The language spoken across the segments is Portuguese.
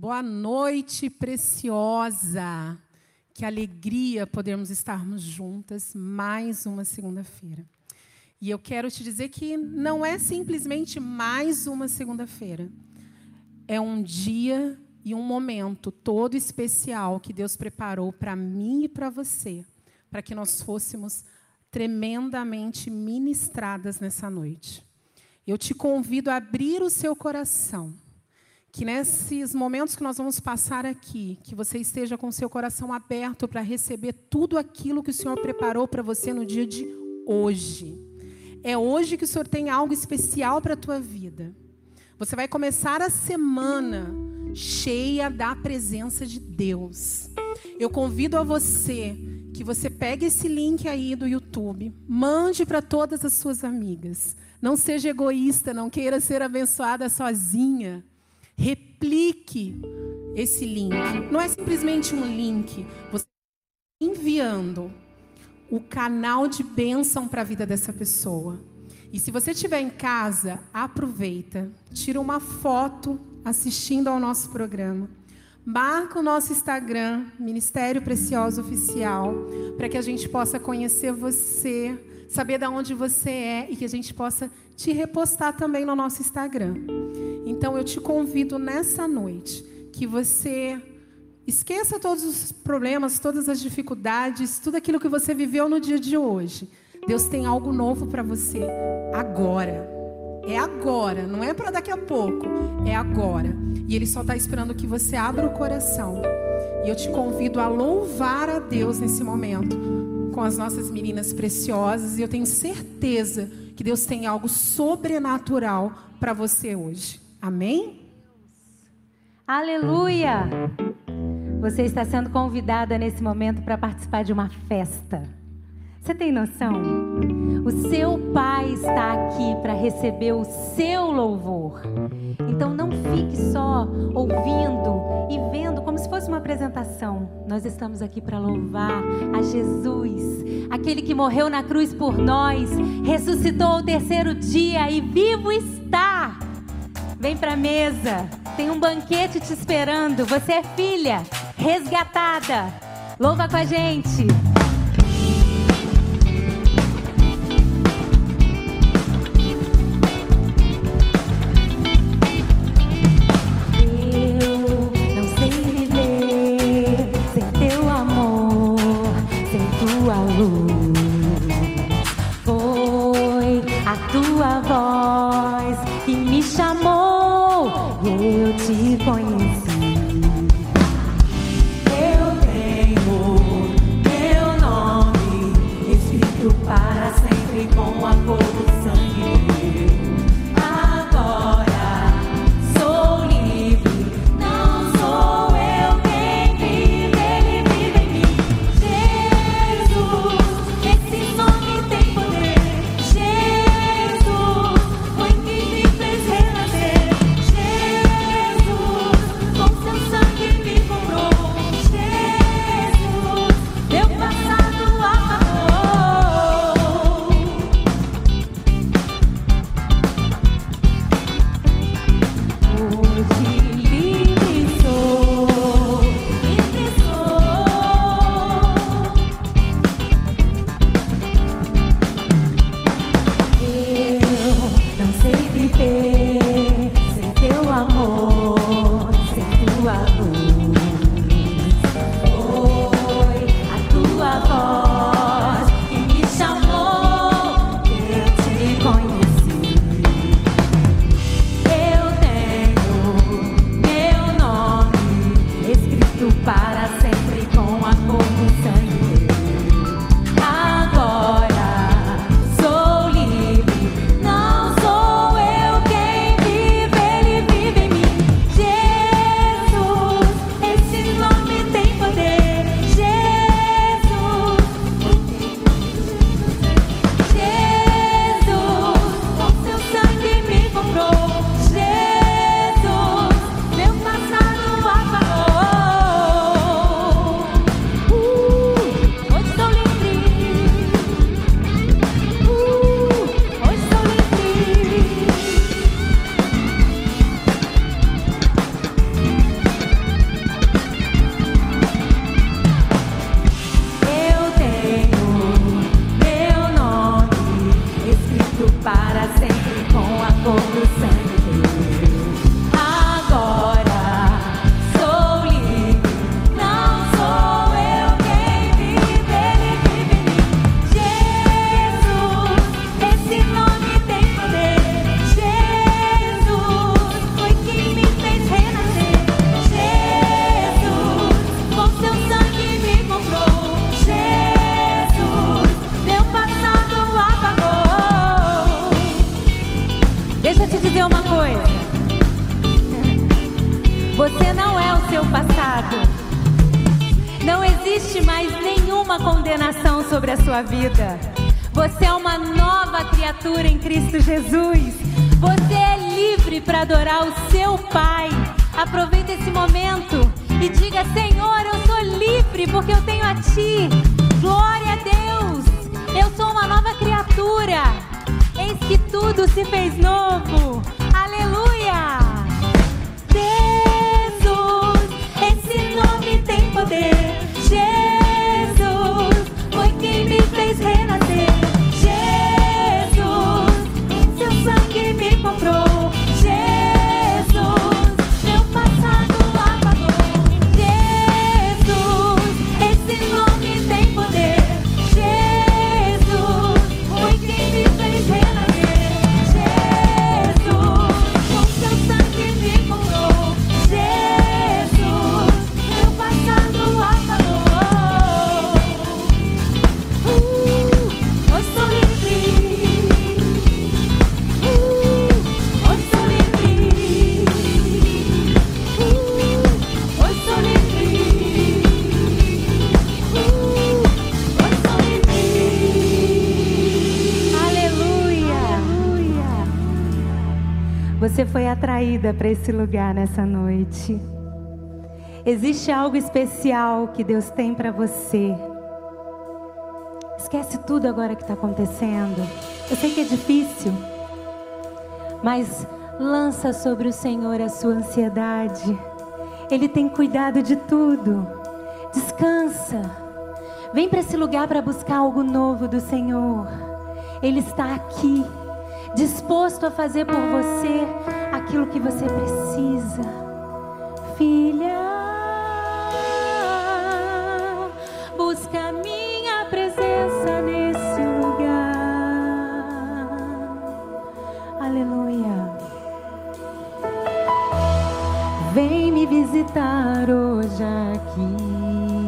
Boa noite, preciosa. Que alegria podermos estarmos juntas mais uma segunda-feira. E eu quero te dizer que não é simplesmente mais uma segunda-feira. É um dia e um momento todo especial que Deus preparou para mim e para você, para que nós fôssemos tremendamente ministradas nessa noite. Eu te convido a abrir o seu coração que nesses momentos que nós vamos passar aqui, que você esteja com seu coração aberto para receber tudo aquilo que o Senhor preparou para você no dia de hoje. É hoje que o Senhor tem algo especial para a tua vida. Você vai começar a semana cheia da presença de Deus. Eu convido a você que você pegue esse link aí do YouTube, mande para todas as suas amigas. Não seja egoísta, não queira ser abençoada sozinha replique esse link. Não é simplesmente um link, você está enviando o canal de bênção para a vida dessa pessoa. E se você estiver em casa, aproveita, tira uma foto assistindo ao nosso programa. Marca o nosso Instagram, Ministério Precioso Oficial, para que a gente possa conhecer você, saber de onde você é e que a gente possa te repostar também no nosso Instagram. Então eu te convido nessa noite que você esqueça todos os problemas, todas as dificuldades, tudo aquilo que você viveu no dia de hoje. Deus tem algo novo para você agora. É agora, não é para daqui a pouco, é agora. E Ele só está esperando que você abra o coração. E eu te convido a louvar a Deus nesse momento com as nossas meninas preciosas. E eu tenho certeza que Deus tem algo sobrenatural para você hoje. Amém? Aleluia! Você está sendo convidada nesse momento para participar de uma festa. Você tem noção? O seu pai está aqui para receber o seu louvor. Então não fique só ouvindo e vendo como se fosse uma apresentação. Nós estamos aqui para louvar a Jesus, aquele que morreu na cruz por nós, ressuscitou ao terceiro dia e vivo está. Vem para a mesa, tem um banquete te esperando. Você é filha resgatada. Louva com a gente. Vida. Você é uma nova criatura em Cristo Jesus. Você é livre para adorar o seu Pai. Aproveita esse momento e diga: Senhor, eu sou livre porque eu tenho a Ti. Glória a Deus. Eu sou uma nova criatura. Eis que tudo se fez novo. Atraída para esse lugar nessa noite. Existe algo especial que Deus tem para você. Esquece tudo agora que está acontecendo. Eu sei que é difícil, mas lança sobre o Senhor a sua ansiedade. Ele tem cuidado de tudo. Descansa. Vem para esse lugar para buscar algo novo do Senhor. Ele está aqui, disposto a fazer por você aquilo que você precisa. Filha, busca minha presença nesse lugar. Aleluia. Vem me visitar hoje aqui.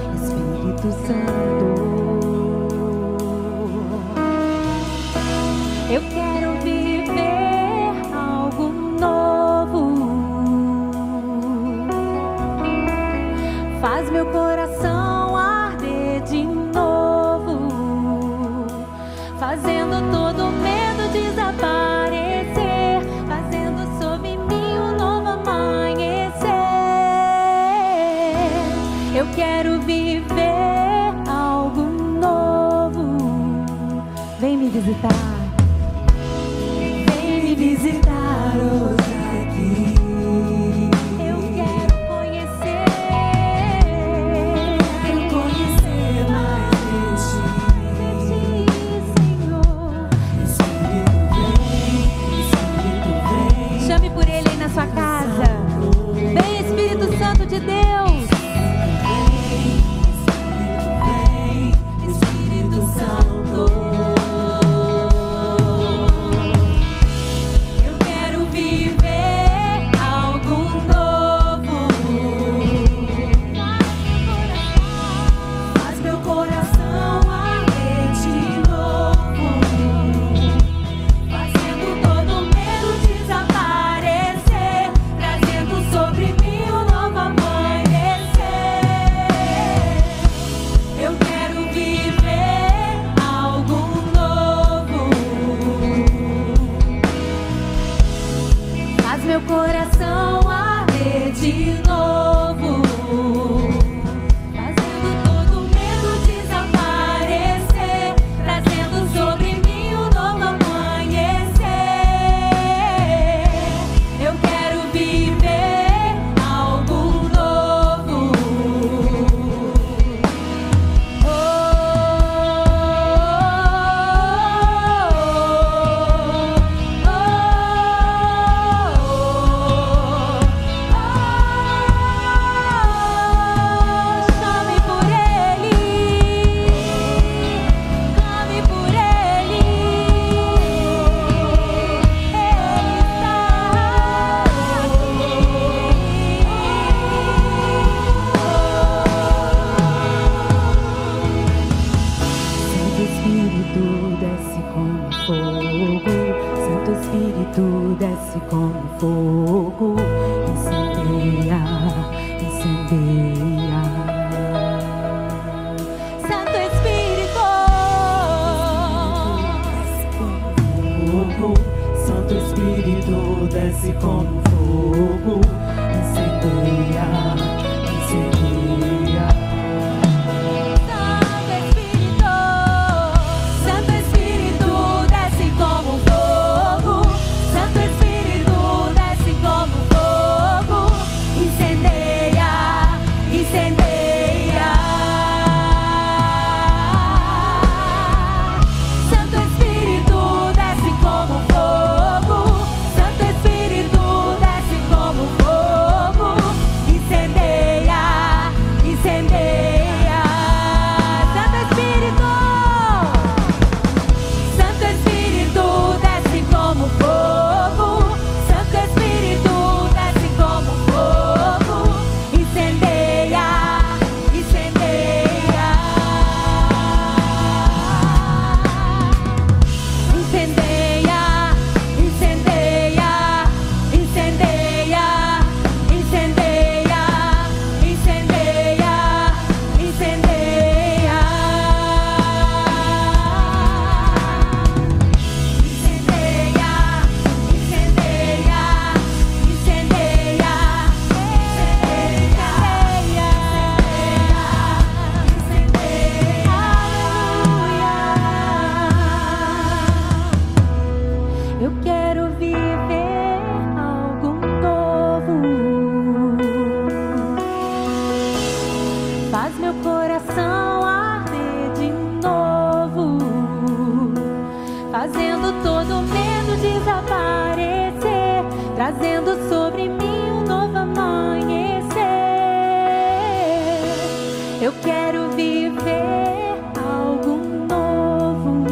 viver algo novo.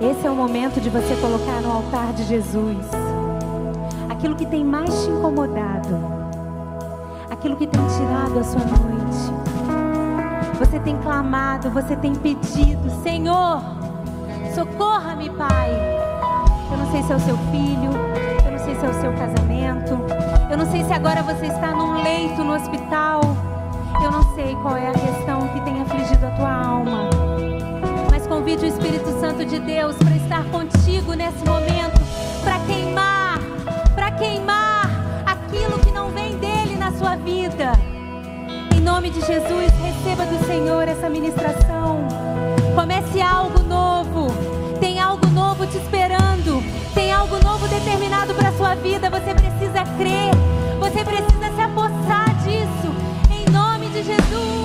Esse é o momento de você colocar no altar de Jesus aquilo que tem mais te incomodado, aquilo que tem tirado a sua noite. Você tem clamado, você tem pedido, Senhor, socorra-me, Pai. Eu não sei se é o seu filho, eu não sei se é o seu casamento, eu não sei se agora você está num leito no hospital, eu não sei qual é a questão que tem afligido a tua alma. Mas convide o Espírito Santo de Deus para estar contigo nesse momento, para queimar, para queimar aquilo que não vem dele na sua vida. Em nome de Jesus, receba do Senhor essa ministração. Comece algo novo. Tem algo novo te esperando. Tem algo novo determinado para sua vida. Você precisa crer. Você precisa se apossar Jesus.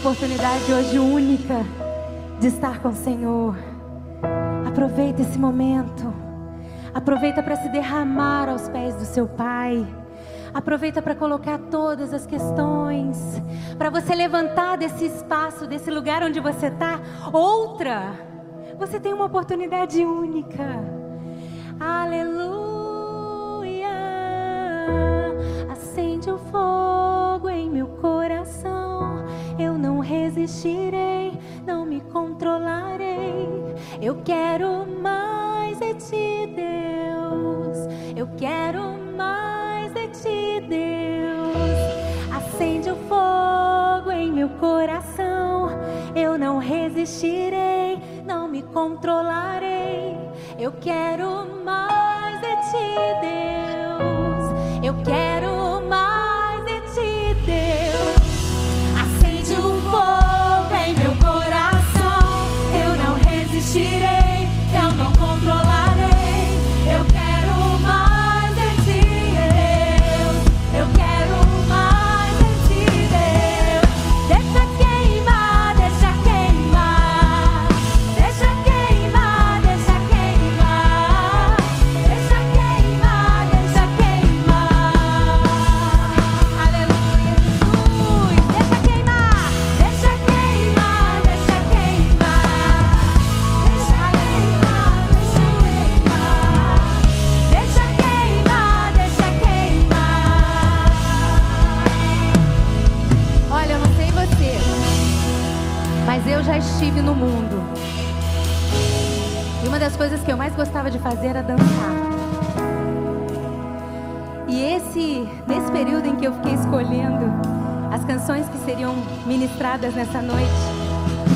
Oportunidade hoje única de estar com o Senhor. Aproveita esse momento. Aproveita para se derramar aos pés do seu Pai. Aproveita para colocar todas as questões, para você levantar desse espaço, desse lugar onde você está, outra. Você tem uma oportunidade única. Aleluia. Acende o fogo em meu coração. Resistirei, não me controlarei. Eu quero mais de ti, Deus. Eu quero mais de ti, Deus. Acende o fogo em meu coração. Eu não resistirei, não me controlarei. Eu quero mais de ti, Deus. Eu quero coisas que eu mais gostava de fazer era dançar. E esse, nesse período em que eu fiquei escolhendo as canções que seriam ministradas nessa noite,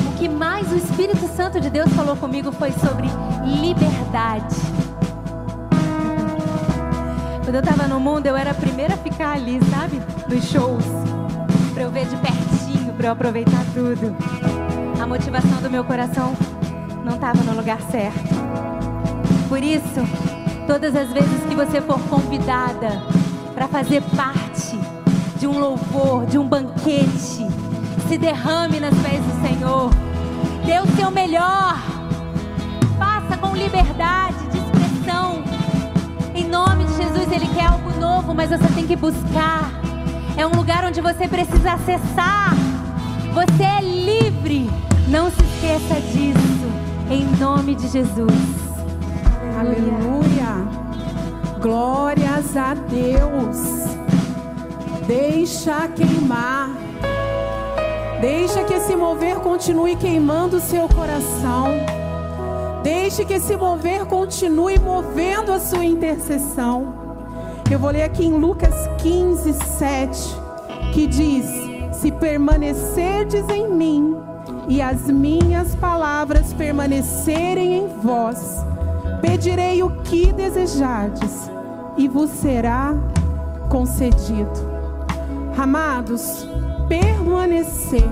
o que mais o Espírito Santo de Deus falou comigo foi sobre liberdade. Quando eu tava no mundo, eu era a primeira a ficar ali, sabe? Nos shows. Pra eu ver de pertinho, pra eu aproveitar tudo. A motivação do meu coração não tava no lugar certo. Por isso, todas as vezes que você for convidada para fazer parte de um louvor, de um banquete, se derrame nas pés do Senhor. Dê o seu melhor. Faça com liberdade de expressão. Em nome de Jesus, Ele quer algo novo, mas você tem que buscar. É um lugar onde você precisa acessar. Você é livre. Não se esqueça disso. Em nome de Jesus. Aleluia. Glórias a Deus. Deixa queimar. Deixa que esse mover continue queimando o seu coração. Deixe que esse mover continue movendo a sua intercessão. Eu vou ler aqui em Lucas 15, 7, que diz: Se permanecerdes em mim e as minhas palavras permanecerem em vós, pedirei o que desejardes e vos será concedido. Amados, permanecer.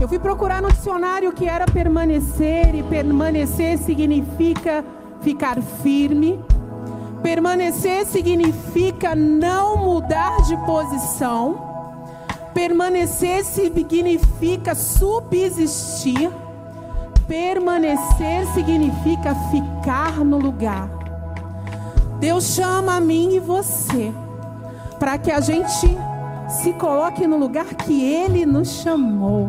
Eu fui procurar no dicionário o que era permanecer, e permanecer significa ficar firme. Permanecer significa não mudar de posição. Permanecer significa subsistir. Permanecer significa ficar no lugar. Deus chama a mim e você para que a gente se coloque no lugar que Ele nos chamou.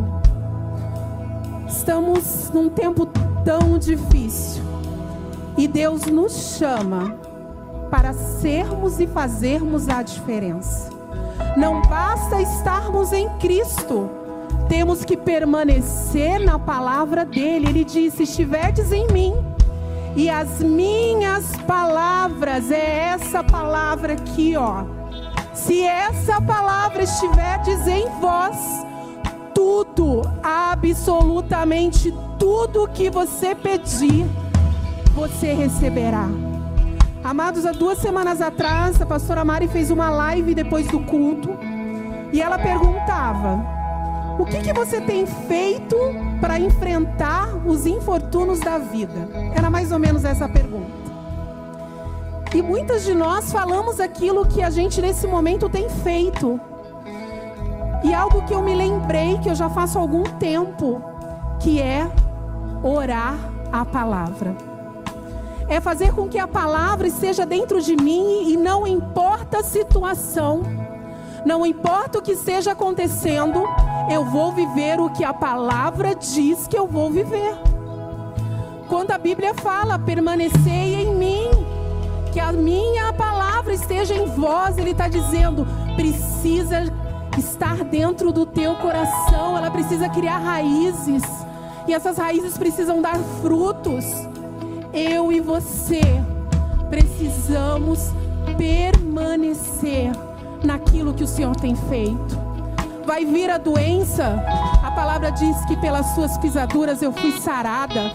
Estamos num tempo tão difícil e Deus nos chama para sermos e fazermos a diferença. Não basta estarmos em Cristo, temos que permanecer na palavra dele. Ele disse: estiverdes em mim, e as minhas palavras, é essa palavra aqui, ó. Se essa palavra estiverdes em vós, tudo, absolutamente tudo que você pedir, você receberá. Amados, há duas semanas atrás, a pastora Mari fez uma live depois do culto e ela perguntava: O que, que você tem feito para enfrentar os infortúnios da vida? Era mais ou menos essa a pergunta. E muitas de nós falamos aquilo que a gente nesse momento tem feito. E algo que eu me lembrei que eu já faço há algum tempo, que é orar a palavra. É fazer com que a palavra esteja dentro de mim e não importa a situação, não importa o que esteja acontecendo, eu vou viver o que a palavra diz que eu vou viver. Quando a Bíblia fala, permanecei em mim, que a minha palavra esteja em vós, Ele está dizendo, precisa estar dentro do teu coração, ela precisa criar raízes, e essas raízes precisam dar frutos. Eu e você precisamos permanecer naquilo que o Senhor tem feito. Vai vir a doença, a palavra diz que pelas suas pisaduras eu fui sarada.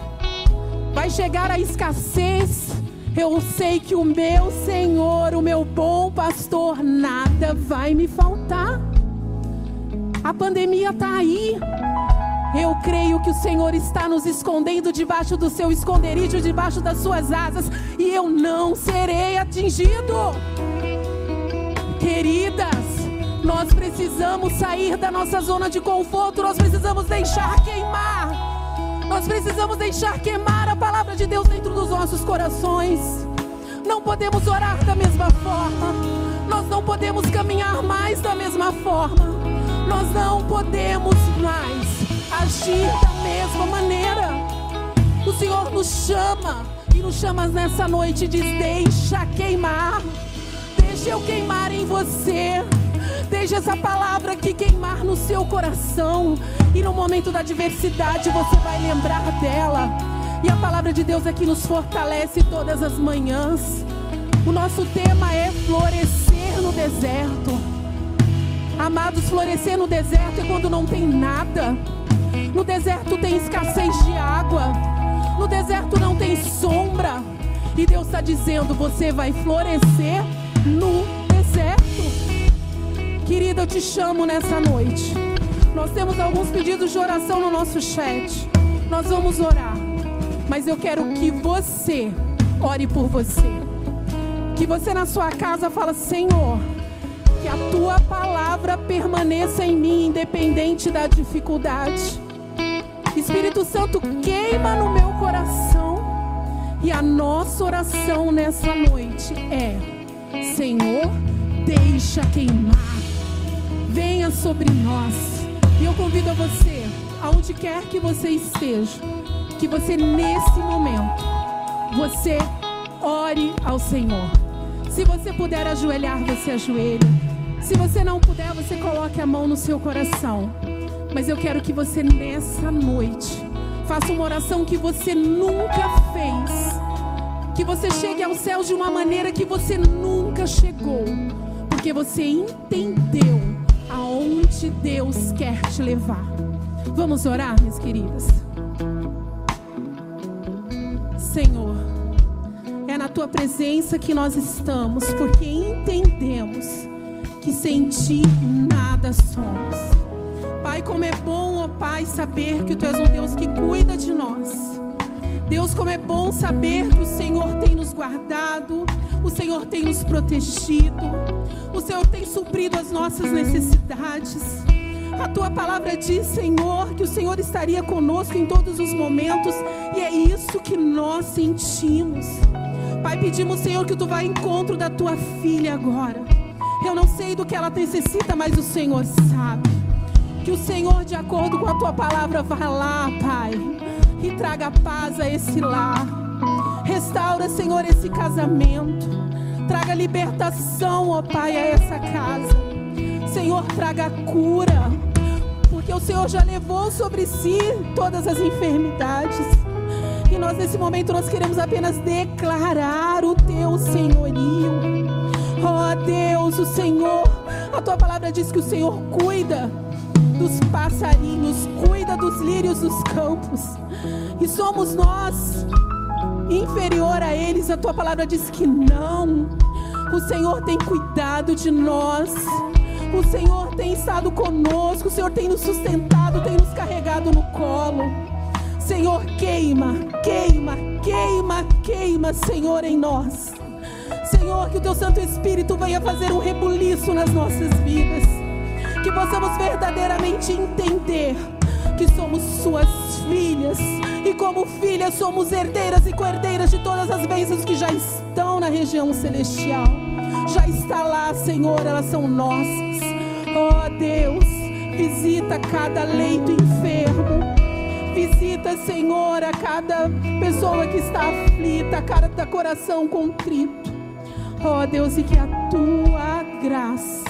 Vai chegar a escassez, eu sei que o meu Senhor, o meu bom pastor, nada vai me faltar. A pandemia está aí. Eu creio que o Senhor está nos escondendo debaixo do seu esconderijo, debaixo das suas asas, e eu não serei atingido. Queridas, nós precisamos sair da nossa zona de conforto, nós precisamos deixar queimar. Nós precisamos deixar queimar a palavra de Deus dentro dos nossos corações. Não podemos orar da mesma forma. Nós não podemos caminhar mais da mesma forma. Nós não podemos mais agir da mesma maneira. O Senhor nos chama e nos chama nessa noite e diz: Deixa queimar, deixa eu queimar em você. Deixa essa palavra aqui queimar no seu coração. E no momento da adversidade você vai lembrar dela. E a palavra de Deus aqui nos fortalece todas as manhãs. O nosso tema é florescer no deserto. Amados, florescer no deserto é quando não tem nada. No deserto tem escassez de água. No deserto não tem sombra. E Deus está dizendo: você vai florescer no deserto. Querida, eu te chamo nessa noite. Nós temos alguns pedidos de oração no nosso chat. Nós vamos orar. Mas eu quero que você ore por você. Que você na sua casa fala: Senhor que a tua palavra permaneça em mim, independente da dificuldade. Espírito Santo, queima no meu coração. E a nossa oração nessa noite é: Senhor, deixa queimar. Venha sobre nós. E eu convido a você, aonde quer que você esteja, que você nesse momento, você ore ao Senhor. Se você puder ajoelhar, você ajoelha. Se você não puder, você coloque a mão no seu coração. Mas eu quero que você nessa noite faça uma oração que você nunca fez. Que você chegue aos céus de uma maneira que você nunca chegou. Porque você entendeu aonde Deus quer te levar. Vamos orar, minhas queridas? Senhor, é na tua presença que nós estamos, porque entendemos que sem ti nada somos. Pai, como é bom, ó Pai, saber que tu és um Deus que cuida de nós. Deus, como é bom saber que o Senhor tem nos guardado, o Senhor tem nos protegido, o Senhor tem suprido as nossas necessidades. A tua palavra diz, Senhor, que o Senhor estaria conosco em todos os momentos, e é isso que nós sentimos. Pai, pedimos, Senhor, que tu vá ao encontro da tua filha agora. Eu não sei do que ela necessita, mas o Senhor sabe. Que o Senhor, de acordo com a tua palavra, vá lá, Pai, e traga paz a esse lar. Restaura, Senhor, esse casamento. Traga libertação, ó Pai, a essa casa. Senhor, traga cura. Porque o Senhor já levou sobre si todas as enfermidades. E nós nesse momento nós queremos apenas declarar o teu senhorio. Oh Deus, o Senhor, a tua palavra diz que o Senhor cuida dos passarinhos, cuida dos lírios dos campos. E somos nós inferior a eles. A tua palavra diz que não. O Senhor tem cuidado de nós. O Senhor tem estado conosco, o Senhor tem nos sustentado, tem nos carregado no colo. Senhor, queima, queima, queima, queima, Senhor, em nós. Senhor, que o teu Santo Espírito venha fazer um rebuliço nas nossas vidas. Que possamos verdadeiramente entender que somos suas filhas e como filhas somos herdeiras e coerdeiras de todas as bênçãos que já estão na região celestial. Já está lá, Senhor, elas são nossas. Oh Deus, visita cada leito enfermo. Visita, Senhor, a cada pessoa que está aflita, a cada coração contrito. Oh Deus, e que a tua graça,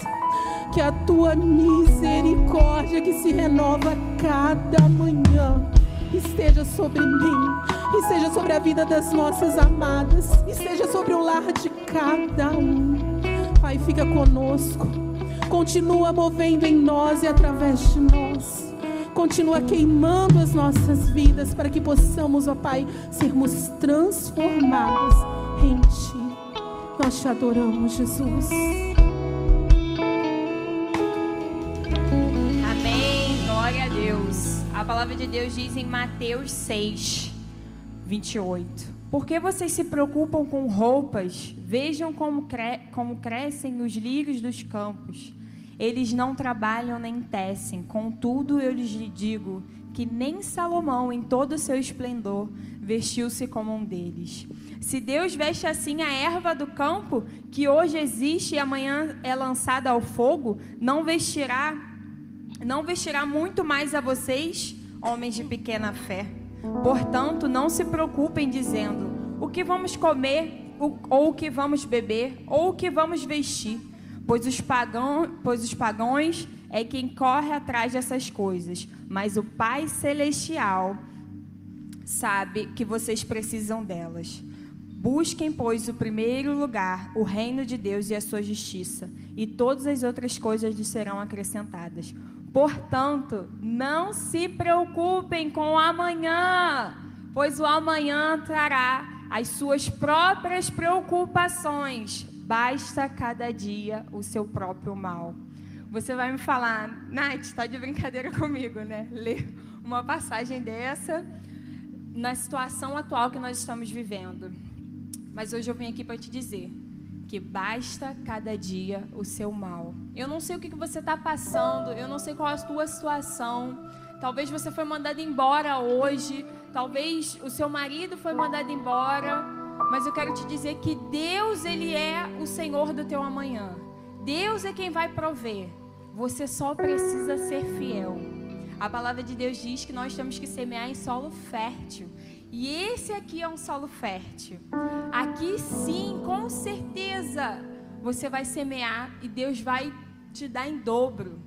que a tua misericórdia que se renova cada manhã esteja sobre mim, esteja sobre a vida das nossas amadas, esteja sobre o lar de cada um. Pai, fica conosco, continua movendo em nós e através de nós. Continua queimando as nossas vidas para que possamos, ó Pai, sermos transformados em Ti. Nós te adoramos, Jesus. Amém. Glória a Deus. A palavra de Deus diz em Mateus 6, 28. Por que vocês se preocupam com roupas? Vejam como, cre como crescem os lírios dos campos. Eles não trabalham nem tecem. Contudo, eu lhes digo que nem Salomão, em todo o seu esplendor, vestiu-se como um deles. Se Deus veste assim a erva do campo, que hoje existe e amanhã é lançada ao fogo, não vestirá, não vestirá muito mais a vocês, homens de pequena fé. Portanto, não se preocupem dizendo: o que vamos comer, ou o que vamos beber, ou o que vamos vestir, pois os, pagão, pois os pagãos é quem corre atrás dessas coisas, mas o Pai Celestial sabe que vocês precisam delas. Busquem, pois, o primeiro lugar, o reino de Deus e a sua justiça, e todas as outras coisas lhe serão acrescentadas. Portanto, não se preocupem com o amanhã, pois o amanhã trará as suas próprias preocupações. Basta cada dia o seu próprio mal. Você vai me falar, Nath, está de brincadeira comigo, né? Ler uma passagem dessa na situação atual que nós estamos vivendo. Mas hoje eu vim aqui para te dizer que basta cada dia o seu mal. Eu não sei o que você está passando, eu não sei qual é a sua situação. Talvez você foi mandado embora hoje, talvez o seu marido foi mandado embora, mas eu quero te dizer que Deus ele é o Senhor do teu amanhã. Deus é quem vai prover. Você só precisa ser fiel. A palavra de Deus diz que nós temos que semear em solo fértil. E esse aqui é um solo fértil. Aqui sim, com certeza, você vai semear e Deus vai te dar em dobro.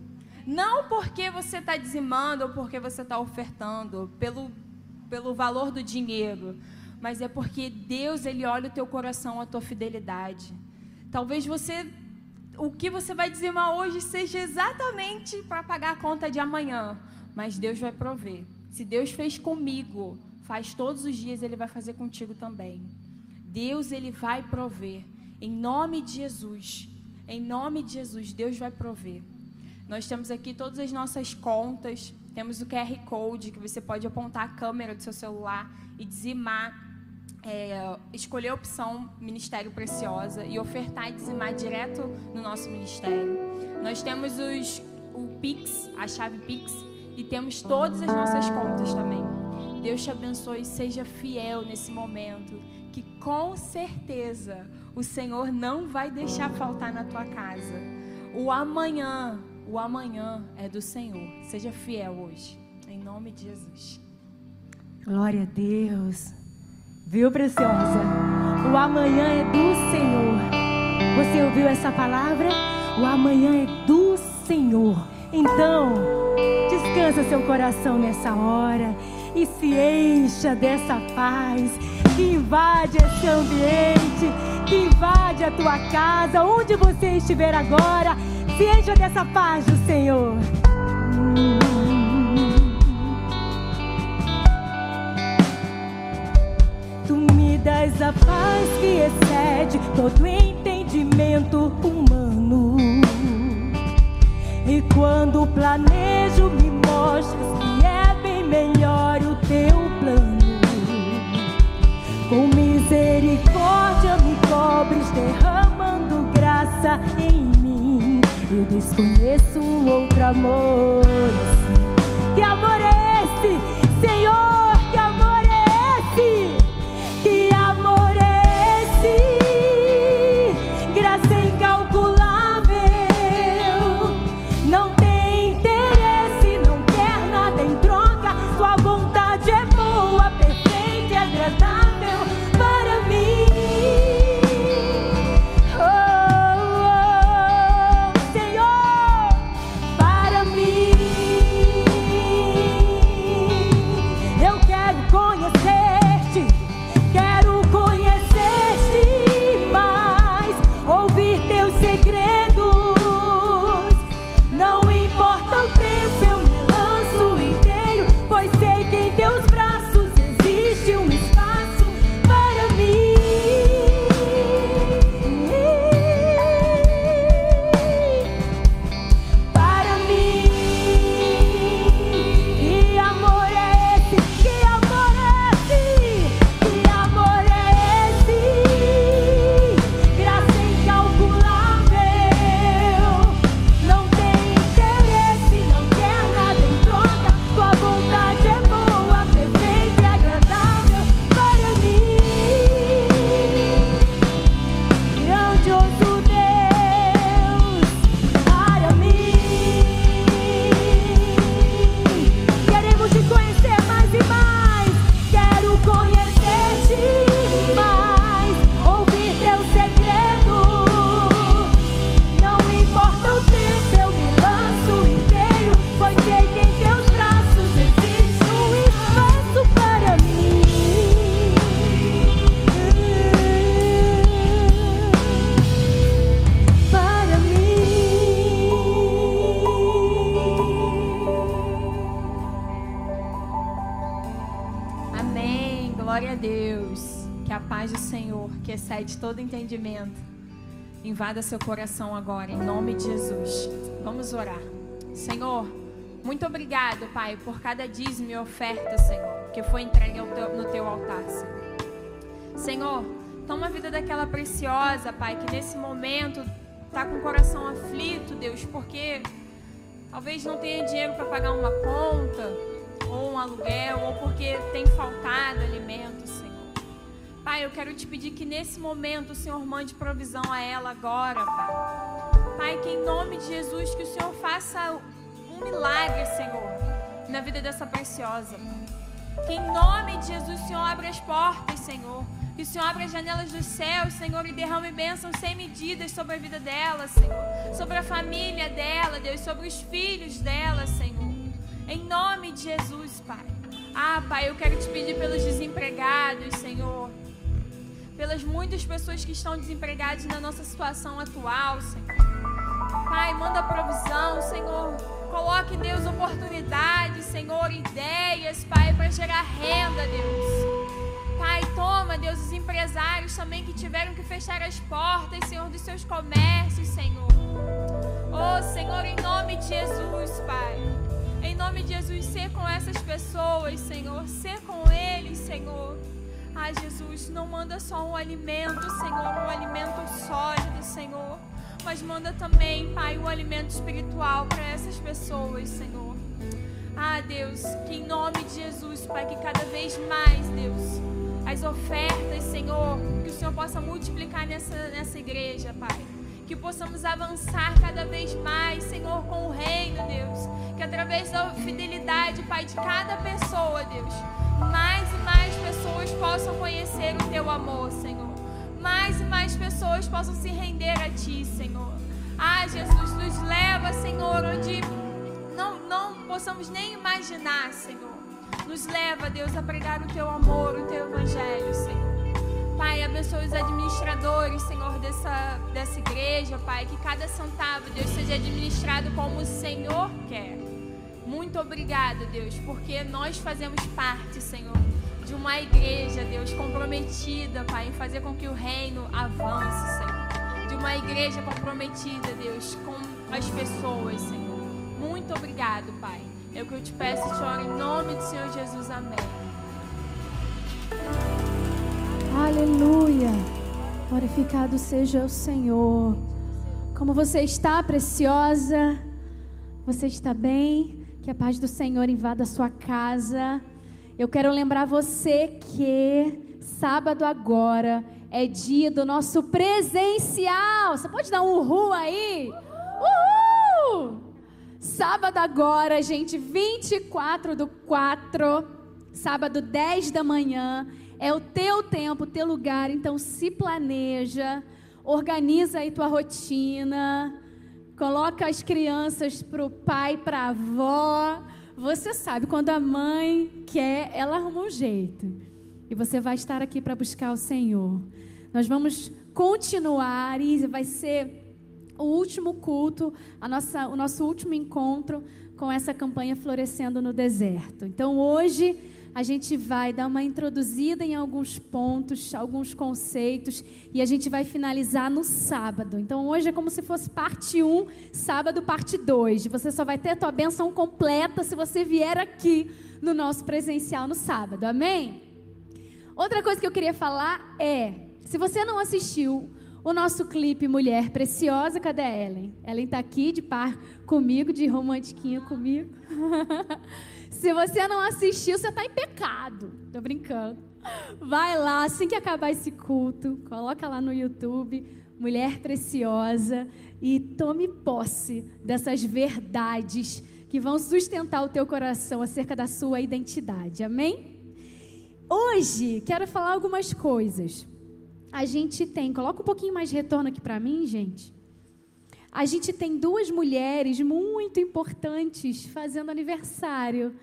Não porque você está dizimando ou porque você está ofertando, pelo, pelo valor do dinheiro, mas é porque Deus ele olha o teu coração, a tua fidelidade. Talvez você, o que você vai dizimar hoje seja exatamente para pagar a conta de amanhã, mas Deus vai prover. Se Deus fez comigo, faz todos os dias, Ele vai fazer contigo também. Deus, Ele vai prover. Em nome de Jesus. Em nome de Jesus, Deus vai prover. Nós temos aqui todas as nossas contas. Temos o QR Code que você pode apontar a câmera do seu celular e dizimar. É, escolher a opção Ministério Preciosa e ofertar e dizimar direto no nosso ministério. Nós temos os, o Pix, a chave Pix, e temos todas as nossas contas também. Deus te abençoe seja fiel nesse momento, que com certeza o Senhor não vai deixar faltar na tua casa. O amanhã, o amanhã é do Senhor. Seja fiel hoje, em nome de Jesus. Glória a Deus. Viu, preciosa? O amanhã é do Senhor. Você ouviu essa palavra? O amanhã é do Senhor. Então, descansa seu coração nessa hora e se encha dessa paz que invade esse ambiente, que invade a tua casa, onde você estiver agora. Se encha dessa paz do Senhor. dás a paz que excede todo entendimento humano. E quando planejo, me mostra que é bem melhor o teu plano. Com misericórdia me cobres, derramando graça em mim. Eu desconheço um outro amor. Assim, que amor é esse, Senhor? Entendimento, invada seu coração agora, em nome de Jesus. Vamos orar. Senhor, muito obrigado, Pai, por cada dízimo e oferta, Senhor, que foi entregue teu- no teu altar, Senhor. Senhor, toma a vida daquela preciosa, Pai, que nesse momento está com o coração aflito, Deus, porque talvez não tenha dinheiro para pagar uma conta, ou um aluguel, ou porque tem faltado alimento. Eu quero te pedir que nesse momento o Senhor mande provisão a ela agora, Pai. Pai, que em nome de Jesus, que o Senhor faça um milagre, Senhor, na vida dessa preciosa. Que em nome de Jesus o Senhor abra as portas, Senhor. Que o Senhor abra as janelas dos céus, Senhor, e derrame bênçãos sem medidas sobre a vida dela, Senhor. Sobre a família dela, Deus, sobre os filhos dela, Senhor. Em nome de Jesus, Pai. Ah, Pai, eu quero te pedir pelos desempregados, Senhor. Pelas muitas pessoas que estão desempregadas na nossa situação atual, Senhor. Pai, manda provisão, Senhor. Coloque, Deus, oportunidades, Senhor, ideias, Pai, para gerar renda, Deus. Pai, toma, Deus, os empresários também que tiveram que fechar as portas, Senhor, dos seus comércios, Senhor. Oh, Senhor, em nome de Jesus, Pai. Em nome de Jesus, ser com essas pessoas, Senhor. Ser com eles, Senhor. Ah, Jesus, não manda só um alimento, Senhor, um alimento sólido, Senhor. Mas manda também, Pai, um alimento espiritual para essas pessoas, Senhor. Ah, Deus, que em nome de Jesus, Pai, que cada vez mais, Deus, as ofertas, Senhor, que o Senhor possa multiplicar nessa, nessa igreja, Pai. Que possamos avançar cada vez mais, Senhor, com o reino, Deus. Que através da fidelidade, Pai, de cada pessoa, Deus, mais e mais pessoas possam conhecer o Teu amor, Senhor. Mais e mais pessoas possam se render a Ti, Senhor. Ah, Jesus, nos leva, Senhor, onde não, não possamos nem imaginar, Senhor. Nos leva, Deus, a pregar o Teu amor, o Teu Evangelho, Senhor. Pai, abençoe os administradores, Senhor, dessa, dessa igreja, Pai. Que cada centavo, Deus, seja administrado como o Senhor quer. Muito obrigada, Deus, porque nós fazemos parte, Senhor, de uma igreja, Deus, comprometida, Pai, em fazer com que o reino avance, Senhor. De uma igreja comprometida, Deus, com as pessoas, Senhor. Muito obrigado, Pai. É o que eu te peço oro em nome do Senhor Jesus. Amém. Aleluia. Glorificado seja o Senhor. Como você está, preciosa? Você está bem? Que a paz do Senhor invada a sua casa. Eu quero lembrar você que sábado agora é dia do nosso presencial. Você pode dar um uhul aí? Uhul! Sábado agora, gente, 24 do 4, sábado 10 da manhã. É o teu tempo, o teu lugar, então se planeja, organiza aí tua rotina, coloca as crianças pro pai, pra avó. Você sabe, quando a mãe quer, ela arruma um jeito. E você vai estar aqui para buscar o Senhor. Nós vamos continuar e vai ser o último culto, a nossa, o nosso último encontro com essa campanha Florescendo no Deserto. Então hoje a gente vai dar uma introduzida em alguns pontos, alguns conceitos, e a gente vai finalizar no sábado. Então hoje é como se fosse parte 1, sábado parte 2. Você só vai ter a tua bênção completa se você vier aqui no nosso presencial no sábado. Amém? Outra coisa que eu queria falar é, se você não assistiu o nosso clipe Mulher Preciosa, cadê a Ellen? Ellen está aqui de par comigo, de romantiquinha comigo. Se você não assistiu, você está em pecado. Tô brincando. Vai lá, assim que acabar esse culto, coloca lá no YouTube, Mulher Preciosa, e tome posse dessas verdades que vão sustentar o teu coração acerca da sua identidade. Amém? Hoje, quero falar algumas coisas a gente tem, coloca um pouquinho mais de retorno aqui para mim, gente. A gente tem duas mulheres muito importantes fazendo aniversário,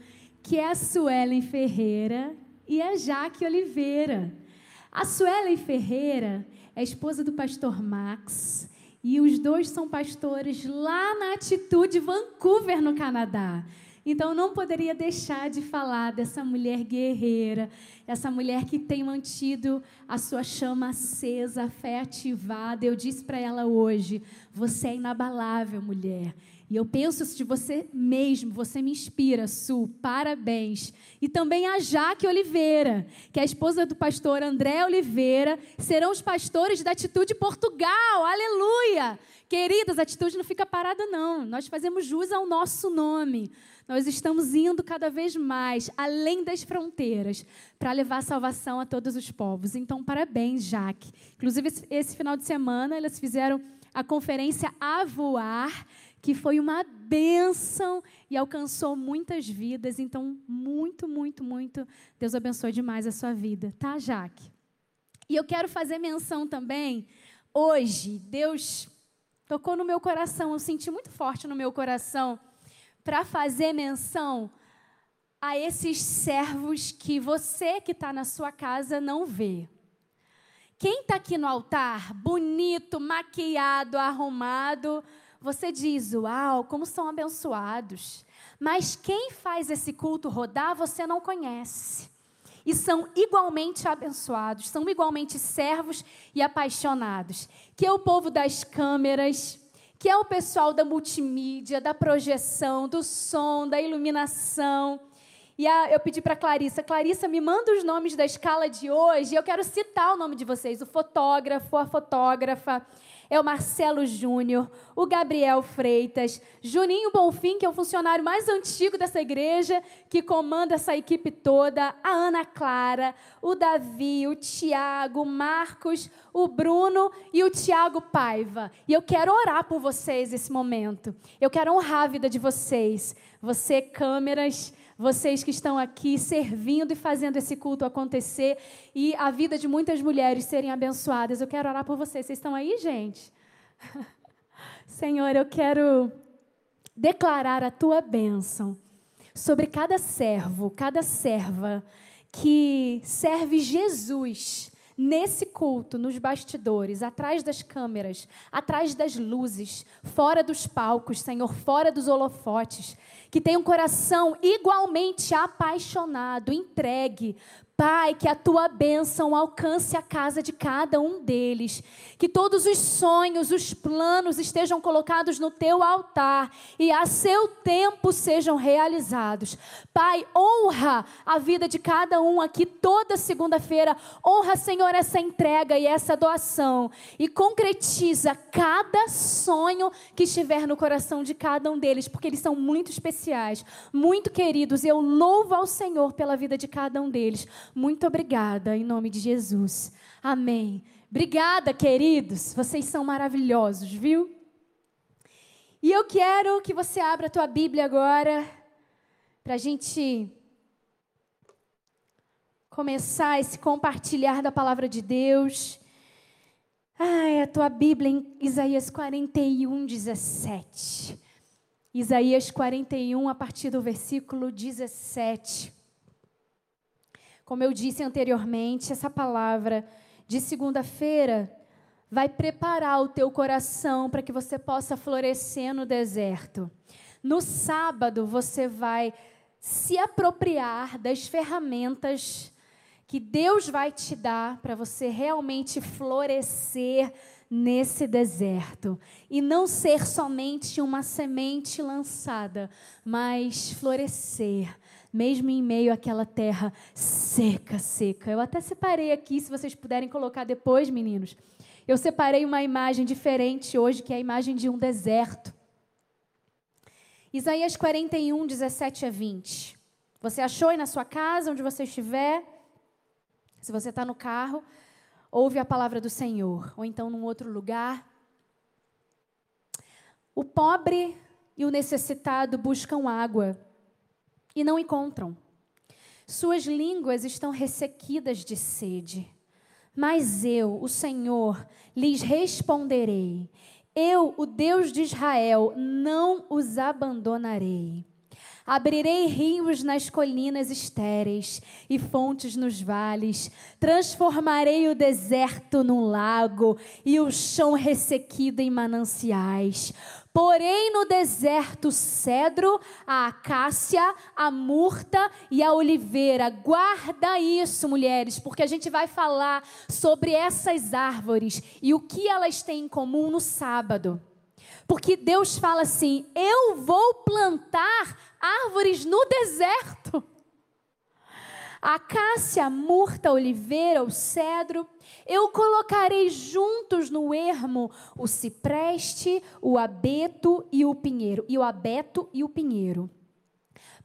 que é a Suelen Ferreira e a Jaque Oliveira. A Suelen Ferreira é esposa do pastor Max e os dois são pastores lá na Atitude Vancouver, no Canadá. Então não poderia deixar de falar dessa mulher guerreira, essa mulher que tem mantido a sua chama acesa, a fé ativada. Eu disse para ela hoje: você é inabalável, mulher. E eu penso de você mesmo, você me inspira, Su, parabéns. E também a Jaque Oliveira, que é a esposa do pastor André Oliveira, serão os pastores da Atitude Portugal, aleluia! Queridas, a atitude não fica parada, não. Nós fazemos jus ao nosso nome. Nós estamos indo cada vez mais além das fronteiras para levar salvação a todos os povos. Então, parabéns, Jaque. Inclusive, esse final de semana, elas fizeram a conferência A Voar, que foi uma bênção e alcançou muitas vidas. Então, muito, muito, muito, Deus abençoe demais a sua vida, tá, Jaque? E eu quero fazer menção também, hoje, Deus tocou no meu coração, eu senti muito forte no meu coração para fazer menção a esses servos que você que está na sua casa não vê. Quem está aqui no altar, bonito, maquiado, arrumado, você diz: Uau, como são abençoados. Mas quem faz esse culto rodar, você não conhece. E são igualmente abençoados, são igualmente servos e apaixonados. Que é o povo das câmeras, que é o pessoal da multimídia, da projeção, do som, da iluminação. E a, eu pedi para Clarissa, Clarissa, me manda os nomes da escala de hoje. Eu quero citar o nome de vocês: o fotógrafo, a fotógrafa, é o Marcelo Júnior, o Gabriel Freitas, Juninho Bonfim, que é o funcionário mais antigo dessa igreja, que comanda essa equipe toda, a Ana Clara, o Davi, o Tiago, o Marcos, o Bruno e o Tiago Paiva. E eu quero orar por vocês nesse momento. Eu quero honrar a vida de vocês. Você, câmeras, vocês que estão aqui servindo e fazendo esse culto acontecer e a vida de muitas mulheres serem abençoadas. Eu quero orar por vocês. Vocês estão aí, gente? Senhor, eu quero declarar a tua bênção sobre cada servo, cada serva que serve Jesus nesse culto, nos bastidores, atrás das câmeras, atrás das luzes, fora dos palcos, Senhor, fora dos holofotes, que tem um coração igualmente apaixonado, entregue, Pai, que a tua bênção alcance a casa de cada um deles. Que todos os sonhos, os planos estejam colocados no teu altar e a seu tempo sejam realizados. Pai, honra a vida de cada um aqui toda segunda-feira. Honra, Senhor, essa entrega e essa doação. E concretiza cada sonho que estiver no coração de cada um deles, porque eles são muito especiais, muito queridos. Eu louvo ao Senhor pela vida de cada um deles. Muito obrigada, em nome de Jesus. Amém. Obrigada, queridos. Vocês são maravilhosos, viu? E eu quero que você abra a tua Bíblia agora, para a gente começar esse compartilhar da palavra de Deus. Ai, a tua Bíblia em Isaías 41, 17. Isaías 41, a partir do versículo 17. Como eu disse anteriormente, essa palavra de segunda-feira vai preparar o teu coração para que você possa florescer no deserto. No sábado, você vai se apropriar das ferramentas que Deus vai te dar para você realmente florescer nesse deserto e não ser somente uma semente lançada, mas florescer, mesmo em meio àquela terra seca, seca. Eu até separei aqui, se vocês puderem colocar depois, meninos. Eu separei uma imagem diferente hoje, que é a imagem de um deserto. Isaías 41, 17 a 20. Você achou aí na sua casa, onde você estiver? Se você está no carro, ouve a palavra do Senhor. Ou então num outro lugar. O pobre e o necessitado buscam água e não encontram. Suas línguas estão ressequidas de sede. Mas eu, o Senhor, lhes responderei. Eu, o Deus de Israel, não os abandonarei. Abrirei rios nas colinas estéreis e fontes nos vales. Transformarei o deserto num lago e o chão ressequido em mananciais. Porém, no deserto, cedro, a acácia, a murta e a oliveira. Guarda isso, mulheres, porque a gente vai falar sobre essas árvores e o que elas têm em comum no sábado. Porque Deus fala assim: eu vou plantar árvores no deserto. A acácia, a murta, a oliveira, o cedro, eu colocarei juntos no ermo o cipreste, o abeto e o pinheiro, e o abeto e o pinheiro,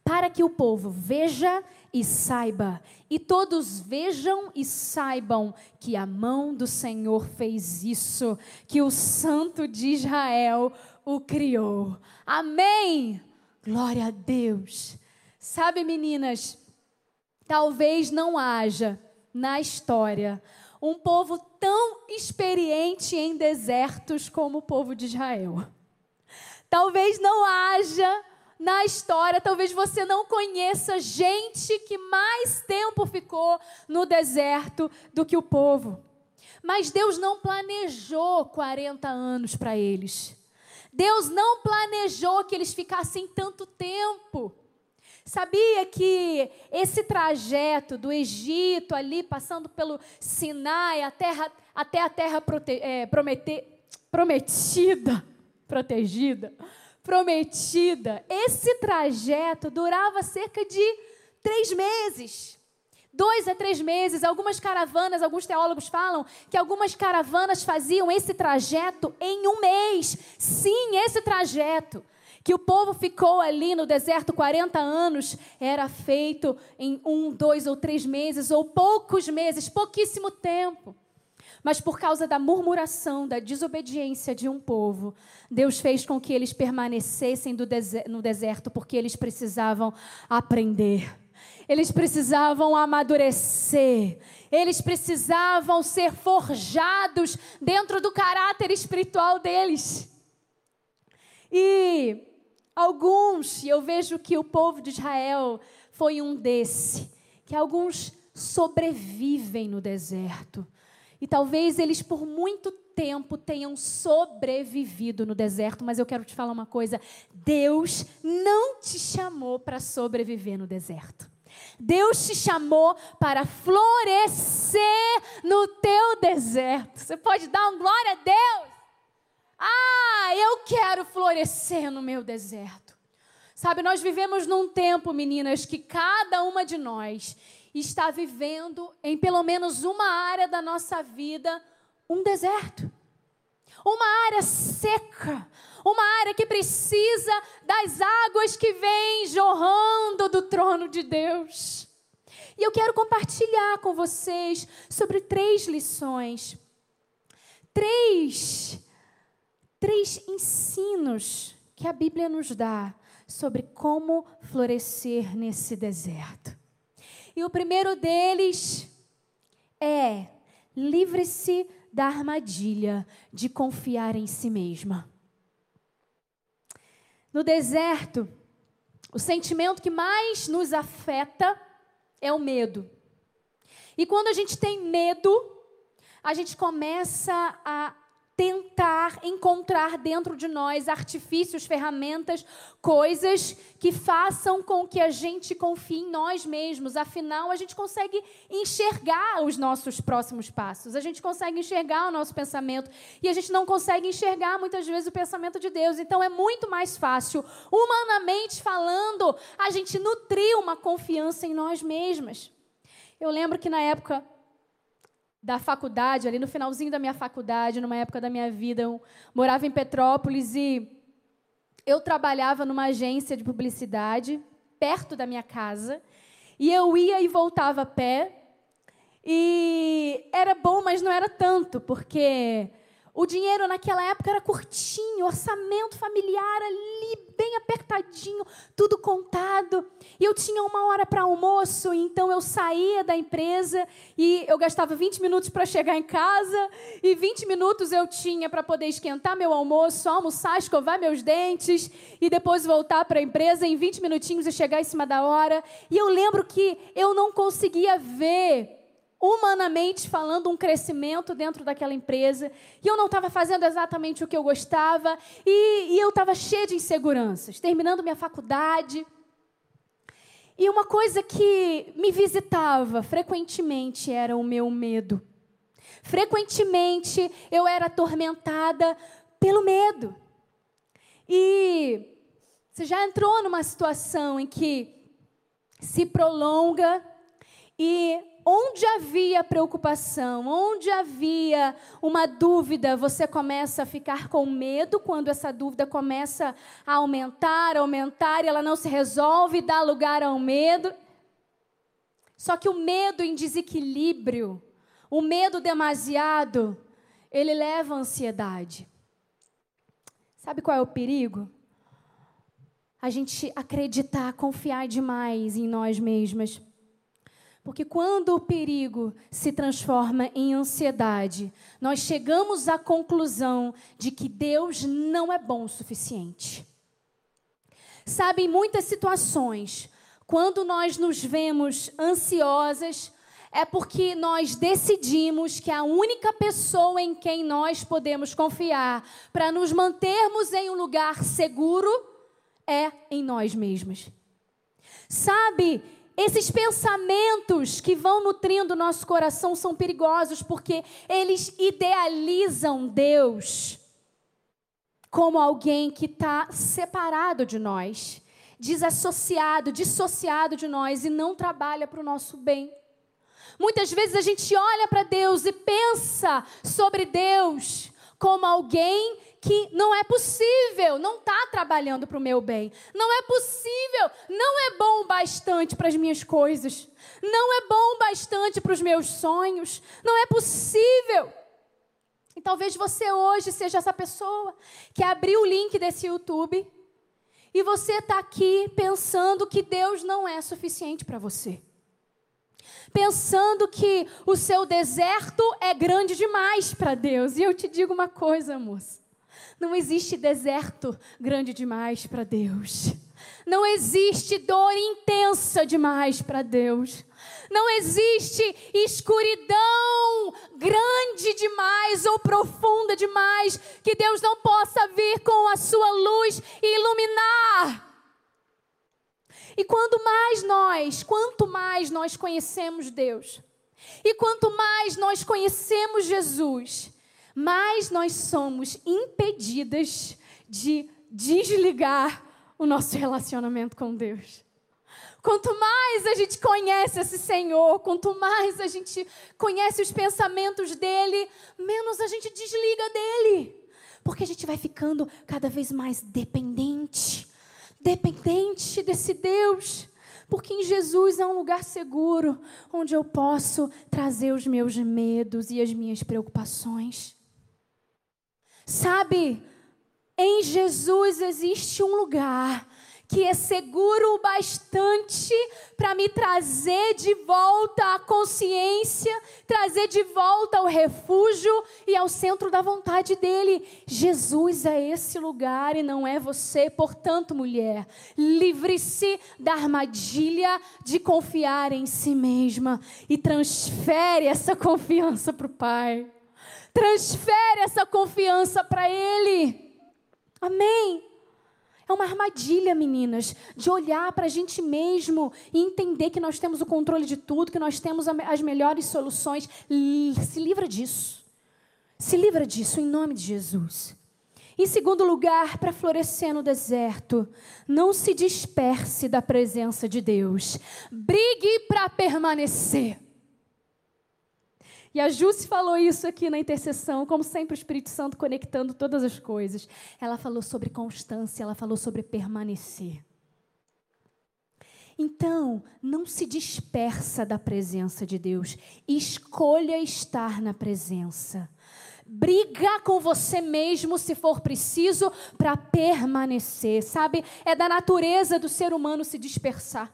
para que o povo veja e saiba, e todos vejam e saibam que a mão do Senhor fez isso, que o Santo de Israel o criou. Amém! Glória a Deus. Sabe, meninas, talvez não haja na história um povo tão experiente em desertos como o povo de Israel. Talvez não haja na história, talvez você não conheça gente que mais tempo ficou no deserto do que o povo. Mas Deus não planejou 40 anos para eles. Deus não planejou que eles ficassem tanto tempo. Sabia que esse trajeto do Egito ali, passando pelo Sinai a terra, até a terra prote, é, prometida, protegida, prometida, esse trajeto durava cerca de três meses dois a três meses. Algumas caravanas, alguns teólogos falam que algumas caravanas faziam esse trajeto em um mês. Sim, esse trajeto que o povo ficou ali no deserto 40 anos era feito em um, dois ou três meses, ou poucos meses, pouquíssimo tempo. Mas por causa da murmuração, da desobediência de um povo, Deus fez com que eles permanecessem no deserto, porque eles precisavam aprender. Eles precisavam amadurecer. Eles precisavam ser forjados dentro do caráter espiritual deles. E alguns, eu vejo que o povo de Israel foi um desse, que alguns sobrevivem no deserto. E talvez eles por muito tempo tenham sobrevivido no deserto, mas eu quero te falar uma coisa: Deus não te chamou para sobreviver no deserto. Deus te chamou para florescer no teu deserto. Você pode dar um glória a Deus? Ah, eu quero florescer no meu deserto. Sabe, nós vivemos num tempo, meninas, que cada uma de nós está vivendo em pelo menos uma área da nossa vida um deserto. Uma área seca, uma área que precisa das águas que vêm jorrando do trono de Deus. E eu quero compartilhar com vocês sobre três lições, três, três ensinos que a Bíblia nos dá sobre como florescer nesse deserto. E o primeiro deles é: livre-se da armadilha de confiar em si mesma. No deserto, o sentimento que mais nos afeta é o medo. E quando a gente tem medo, a gente começa a tentar encontrar dentro de nós artifícios, ferramentas, coisas que façam com que a gente confie em nós mesmos. Afinal, a gente consegue enxergar os nossos próximos passos, a gente consegue enxergar o nosso pensamento e a gente não consegue enxergar muitas vezes o pensamento de Deus. Então, é muito mais fácil, humanamente falando, a gente nutrir uma confiança em nós mesmas. Eu lembro que na época da faculdade, ali no finalzinho da minha faculdade, numa época da minha vida, eu morava em Petrópolis e eu trabalhava numa agência de publicidade perto da minha casa e eu ia e voltava a pé e era bom, mas não era tanto, porque o dinheiro naquela época era curtinho, orçamento familiar ali bem apertadinho, tudo contado. E eu tinha uma hora para almoço, então eu saía da empresa e eu gastava 20 minutos para chegar em casa e 20 minutos eu tinha para poder esquentar meu almoço, almoçar, escovar meus dentes e depois voltar para a empresa em 20 minutinhos e chegar em cima da hora. E eu lembro que eu não conseguia ver humanamente falando, um crescimento dentro daquela empresa, e eu não estava fazendo exatamente o que eu gostava, e, e eu estava cheia de inseguranças, terminando minha faculdade. E uma coisa que me visitava frequentemente era o meu medo. Frequentemente eu era atormentada pelo medo. E você já entrou numa situação em que se prolonga e onde havia preocupação, onde havia uma dúvida, você começa a ficar com medo quando essa dúvida começa a aumentar, aumentar, e ela não se resolve, dá lugar ao medo. Só que o medo em desequilíbrio, o medo demasiado, ele leva à ansiedade. Sabe qual é o perigo? A gente acreditar, confiar demais em nós mesmas. Porque quando o perigo se transforma em ansiedade, nós chegamos à conclusão de que Deus não é bom o suficiente. Sabe, em muitas situações, quando nós nos vemos ansiosas, é porque nós decidimos que a única pessoa em quem nós podemos confiar para nos mantermos em um lugar seguro é em nós mesmos. Sabe, esses pensamentos que vão nutrindo o nosso coração são perigosos porque eles idealizam Deus como alguém que está separado de nós, desassociado, dissociado de nós e não trabalha para o nosso bem. Muitas vezes a gente olha para Deus e pensa sobre Deus como alguém que não é possível, não está trabalhando para o meu bem. Não é possível, não é bom bastante para as minhas coisas. Não é bom bastante para os meus sonhos. Não é possível. E talvez você hoje seja essa pessoa que abriu o link desse YouTube e você está aqui pensando que Deus não é suficiente para você. Pensando que o seu deserto é grande demais para Deus. E eu te digo uma coisa, moça. Não existe deserto grande demais para Deus. Não existe dor intensa demais para Deus. Não existe escuridão grande demais ou profunda demais que Deus não possa vir com a sua luz e iluminar. E quando mais nós, quanto mais nós conhecemos Deus, e quanto mais nós conhecemos Jesus, mais nós somos impedidas de desligar o nosso relacionamento com Deus. Quanto mais a gente conhece esse Senhor, quanto mais a gente conhece os pensamentos dele, menos a gente desliga dele. Porque a gente vai ficando cada vez mais dependente dependente desse Deus. Porque em Jesus é um lugar seguro, onde eu posso trazer os meus medos e as minhas preocupações. Sabe, em Jesus existe um lugar que é seguro o bastante para me trazer de volta a consciência, trazer de volta ao refúgio e ao centro da vontade dele. Jesus é esse lugar e não é você. Portanto, mulher, livre-se da armadilha de confiar em si mesma e transfere essa confiança para o Pai. Transfere essa confiança para Ele. Amém. É uma armadilha, meninas, de olhar para a gente mesmo e entender que nós temos o controle de tudo, que nós temos as melhores soluções. Se livra disso. Se livra disso em nome de Jesus. Em segundo lugar, para florescer no deserto, não se disperse da presença de Deus. Brigue para permanecer. E a Jússi falou isso aqui na intercessão, como sempre o Espírito Santo conectando todas as coisas. Ela falou sobre constância, ela falou sobre permanecer. Então, não se dispersa da presença de Deus. Escolha estar na presença. Briga com você mesmo, se for preciso, para permanecer. Sabe? É da natureza do ser humano se dispersar.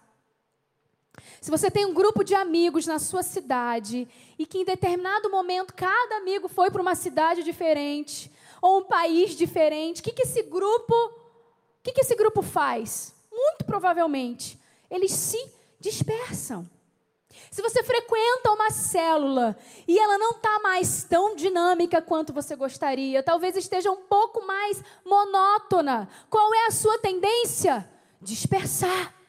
Se você tem um grupo de amigos na sua cidade e que em determinado momento cada amigo foi para uma cidade diferente ou um país diferente, o que, que esse grupo, o que, que esse grupo faz? Muito provavelmente, eles se dispersam. Se você frequenta uma célula e ela não está mais tão dinâmica quanto você gostaria, talvez esteja um pouco mais monótona, qual é a sua tendência? Dispersar.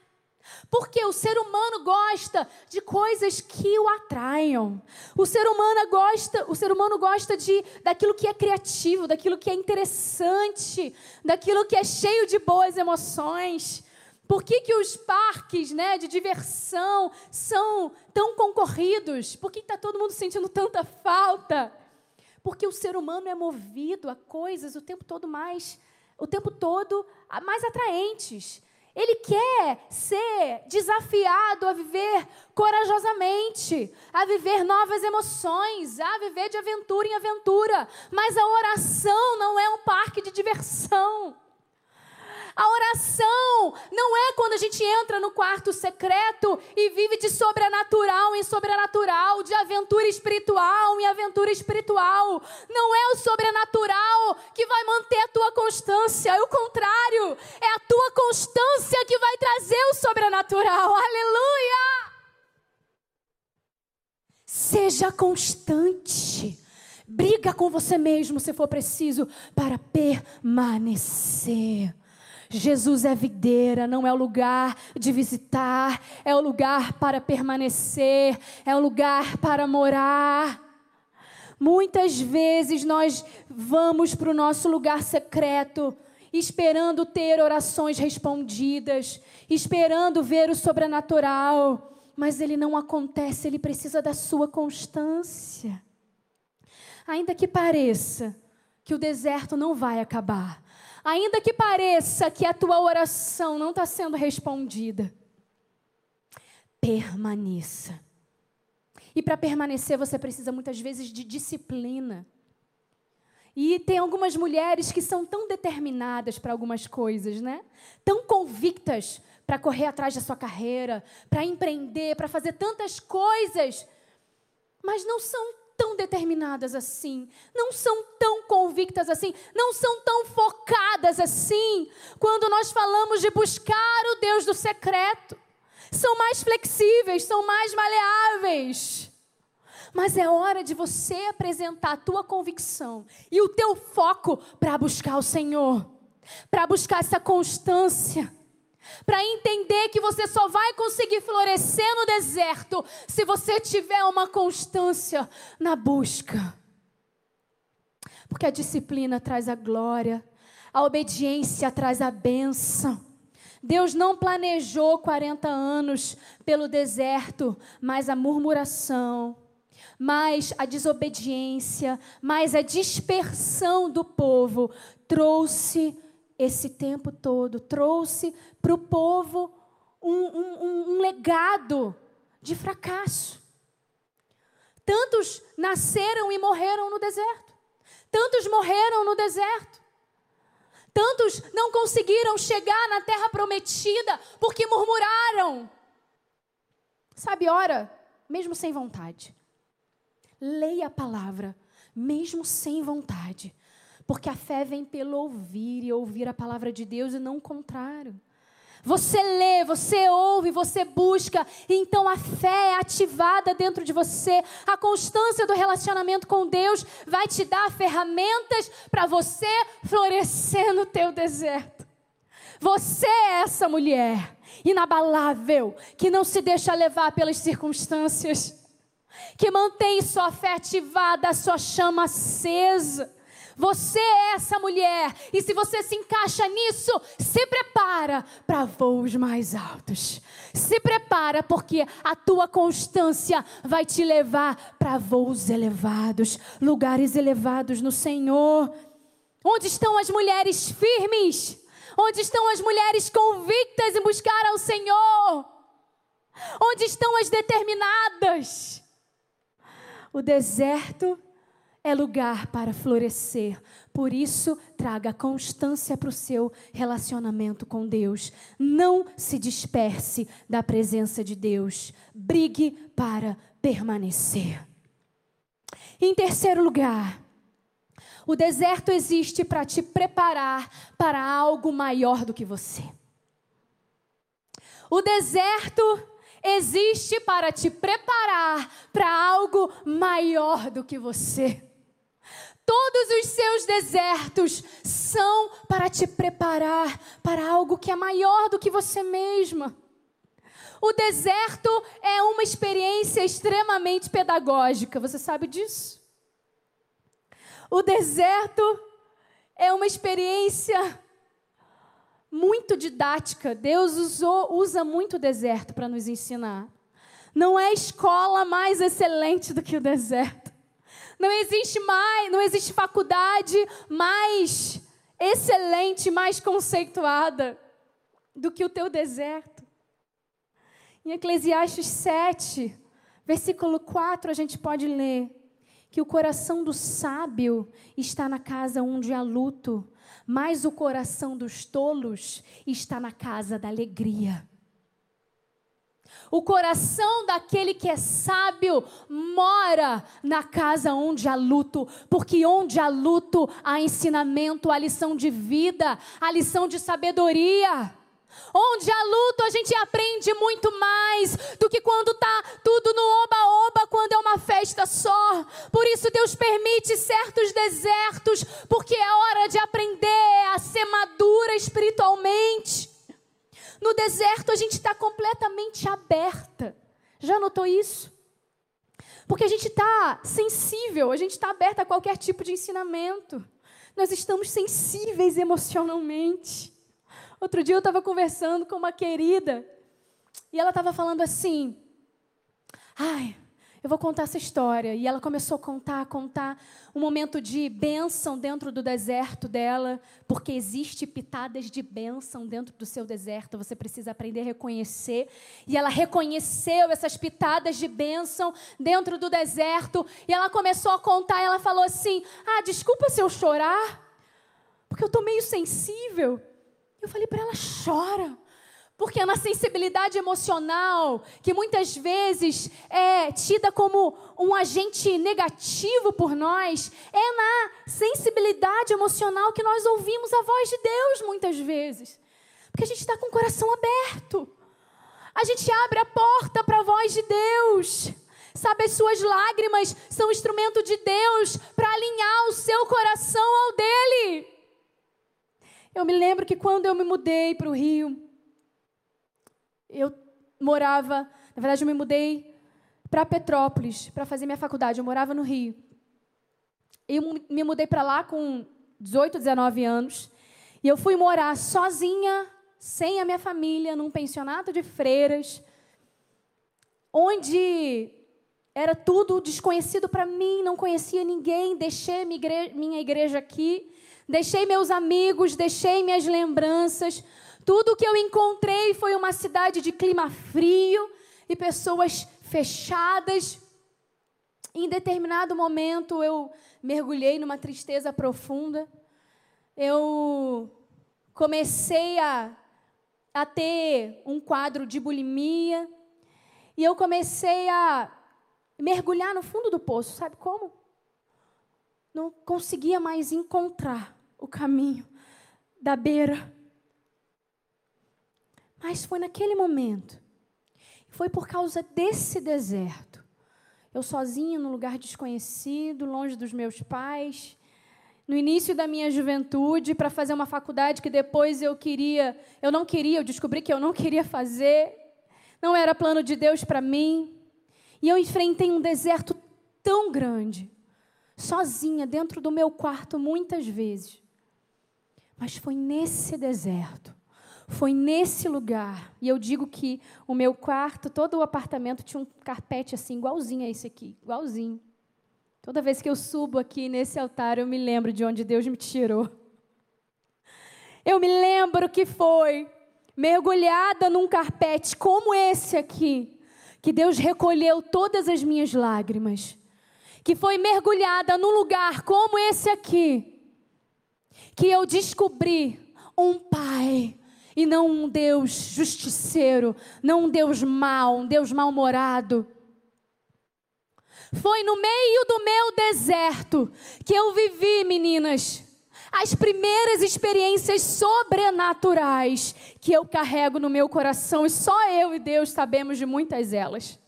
Porque o ser humano gosta de coisas que o atraiam. O ser humano gosta, o ser humano gosta de daquilo que é criativo, daquilo que é interessante, daquilo que é cheio de boas emoções. Por que, que os parques né, de diversão são tão concorridos? Por que está todo mundo sentindo tanta falta? Porque o ser humano é movido a coisas o tempo todo mais, o tempo todo mais atraentes. Ele quer ser desafiado a viver corajosamente, a viver novas emoções, a viver de aventura em aventura. Mas a oração não é um parque de diversão. A oração não é quando a gente entra no quarto secreto e vive de sobrenatural em sobrenatural, de aventura espiritual em aventura espiritual. Não é o sobrenatural que vai manter a tua constância, é o contrário. É a tua constância que vai trazer o sobrenatural. Aleluia! Seja constante. Briga com você mesmo se for preciso para permanecer. Jesus é videira, não é o lugar de visitar, é o lugar para permanecer, é o lugar para morar. Muitas vezes nós vamos para o nosso lugar secreto, esperando ter orações respondidas, esperando ver o sobrenatural, mas ele não acontece, ele precisa da sua constância. Ainda que pareça que o deserto não vai acabar, Ainda que pareça que a tua oração não está sendo respondida, permaneça. E para permanecer, você precisa muitas vezes de disciplina. E tem algumas mulheres que são tão determinadas para algumas coisas, né? Tão convictas para correr atrás da sua carreira, para empreender, para fazer tantas coisas, mas não são tão determinadas assim, não são tão convictas assim, não são tão focadas assim, quando nós falamos de buscar o Deus do secreto. São mais flexíveis, são mais maleáveis. Mas é hora de você apresentar a tua convicção e o teu foco para buscar o Senhor, para buscar essa constância. Para entender que você só vai conseguir florescer no deserto se você tiver uma constância na busca. Porque a disciplina traz a glória, a obediência traz a bênção. Deus não planejou 40 anos pelo deserto, mas a murmuração, mais a desobediência, mais a dispersão do povo trouxe esse tempo todo, trouxe para o povo um, um, um legado de fracasso. Tantos nasceram e morreram no deserto. Tantos morreram no deserto. Tantos não conseguiram chegar na terra prometida porque murmuraram. Sabe, ora, mesmo sem vontade. Leia a palavra, mesmo sem vontade. Porque a fé vem pelo ouvir e ouvir a palavra de Deus e não o contrário. Você lê, você ouve, você busca, então a fé é ativada dentro de você. A constância do relacionamento com Deus vai te dar ferramentas para você florescer no teu deserto. Você é essa mulher inabalável que não se deixa levar pelas circunstâncias, que mantém sua fé ativada, sua chama acesa você é essa mulher. E se você se encaixa nisso, se prepara para voos mais altos. Se prepara, porque a tua constância vai te levar para voos elevados, lugares elevados no Senhor. Onde estão as mulheres firmes? Onde estão as mulheres convictas em buscar ao Senhor? Onde estão as determinadas? O deserto é lugar para florescer. Por isso, traga constância para o seu relacionamento com Deus. Não se disperse da presença de Deus. Brigue para permanecer. Em terceiro lugar, o deserto existe para te preparar para algo maior do que você. O deserto existe para te preparar para algo maior do que você. Todos os seus desertos são para te preparar para algo que é maior do que você mesma. O deserto é uma experiência extremamente pedagógica, você sabe disso? O deserto é uma experiência muito didática. Deus usou, usa muito o deserto para nos ensinar. Não é escola mais excelente do que o deserto. Não existe mais, não existe faculdade mais excelente, mais conceituada do que o teu deserto. Em Eclesiastes 7, versículo 4, a gente pode ler que o coração do sábio está na casa onde há luto, mas o coração dos tolos está na casa da alegria. O coração daquele que é sábio mora na casa onde há luto, porque onde há luto há ensinamento, há lição de vida, há lição de sabedoria. Onde há luto, a gente aprende muito mais do que quando está tudo no oba-oba, quando é uma festa só. Por isso, Deus permite certos desertos, porque é hora de aprender a ser madura espiritualmente. No deserto a gente está completamente aberta. Já notou isso? Porque a gente está sensível, a gente está aberta a qualquer tipo de ensinamento. Nós estamos sensíveis emocionalmente. Outro dia eu estava conversando com uma querida e ela estava falando assim: ai, eu vou contar essa história. E ela começou a contar, a contar um momento de bênção dentro do deserto dela, porque existe pitadas de bênção dentro do seu deserto. Você precisa aprender a reconhecer. E ela reconheceu essas pitadas de bênção dentro do deserto. E ela começou a contar. E ela falou assim: Ah, desculpa se eu chorar, porque eu estou meio sensível. Eu falei para ela: chora. Porque é na sensibilidade emocional, que muitas vezes é tida como um agente negativo por nós, é na sensibilidade emocional que nós ouvimos a voz de Deus muitas vezes. Porque a gente está com o coração aberto. A gente abre a porta para a voz de Deus. Sabe, as suas lágrimas são instrumento de Deus para alinhar o seu coração ao dele. Eu me lembro que quando eu me mudei para o Rio, eu morava, na verdade, eu me mudei para Petrópolis para fazer minha faculdade. Eu morava no Rio. Eu me mudei para lá com 18, 19 anos. E eu fui morar sozinha, sem a minha família, num pensionato de freiras, onde era tudo desconhecido para mim, não conhecia ninguém. Deixei minha igreja aqui, deixei meus amigos, deixei minhas lembranças. Tudo que eu encontrei foi uma cidade de clima frio e pessoas fechadas. Em determinado momento eu mergulhei numa tristeza profunda. Eu comecei a, a ter um quadro de bulimia. E eu comecei a mergulhar no fundo do poço, sabe como? Não conseguia mais encontrar o caminho da beira. Mas foi naquele momento, foi por causa desse deserto, eu sozinha num lugar desconhecido, longe dos meus pais, no início da minha juventude, para fazer uma faculdade que depois eu queria, eu não queria, eu descobri que eu não queria fazer, não era plano de Deus para mim. E eu enfrentei um deserto tão grande, sozinha, dentro do meu quarto, muitas vezes. Mas foi nesse deserto, foi nesse lugar. E eu digo que o meu quarto, todo o apartamento tinha um carpete assim, igualzinho a esse aqui, igualzinho. Toda vez que eu subo aqui nesse altar, eu me lembro de onde Deus me tirou. Eu me lembro que foi mergulhada num carpete como esse aqui, que Deus recolheu todas as minhas lágrimas, que foi mergulhada num lugar como esse aqui, que eu descobri um pai e não um Deus justiceiro, não um Deus mau, um Deus mal-humorado. Foi no meio do meu deserto que eu vivi, meninas, as primeiras experiências sobrenaturais que eu carrego no meu coração, e só eu e Deus sabemos de muitas delas.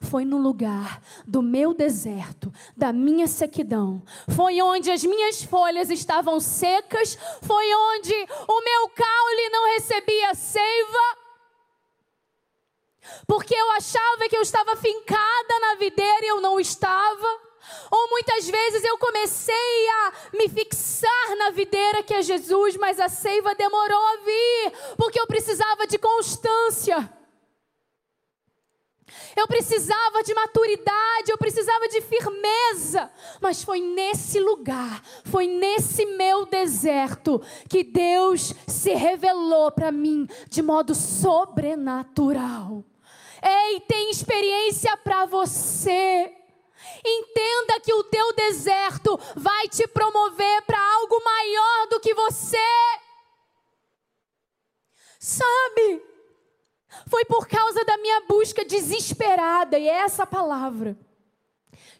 Foi no lugar do meu deserto, da minha sequidão. Foi onde as minhas folhas estavam secas. Foi onde o meu caule não recebia seiva. Porque eu achava que eu estava fincada na videira e eu não estava. Ou muitas vezes eu comecei a me fixar na videira que é Jesus, mas a seiva demorou a vir, porque eu precisava de constância. Eu precisava de maturidade, eu precisava de firmeza, mas foi nesse lugar, foi nesse meu deserto que Deus se revelou para mim de modo sobrenatural. Ei, tem experiência para você. Entenda que o teu deserto vai te promover para algo maior do que você. Sabe? Foi por causa da minha busca desesperada, e é essa palavra.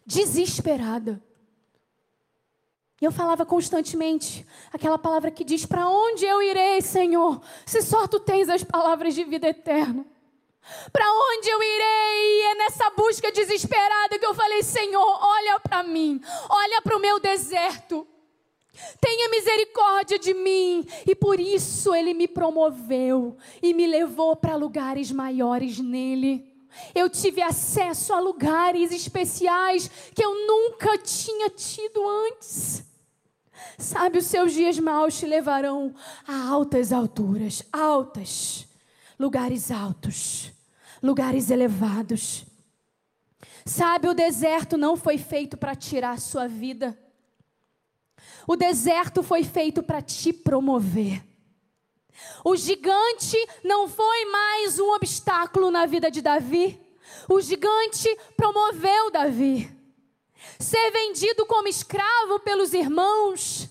Desesperada. E eu falava constantemente aquela palavra que diz: Para onde eu irei, Senhor, se só tu tens as palavras de vida eterna? Para onde eu irei? E é nessa busca desesperada que eu falei: Senhor, olha para mim, olha para o meu deserto. Tenha misericórdia de mim. E por isso ele me promoveu e me levou para lugares maiores nele. Eu tive acesso a lugares especiais que eu nunca tinha tido antes. Sabe, os seus dias maus te levarão a altas alturas, altas, lugares altos, lugares elevados. Sabe, o deserto não foi feito para tirar a sua vida. O deserto foi feito para te promover. O gigante não foi mais um obstáculo na vida de Davi. O gigante promoveu Davi. Ser vendido como escravo pelos irmãos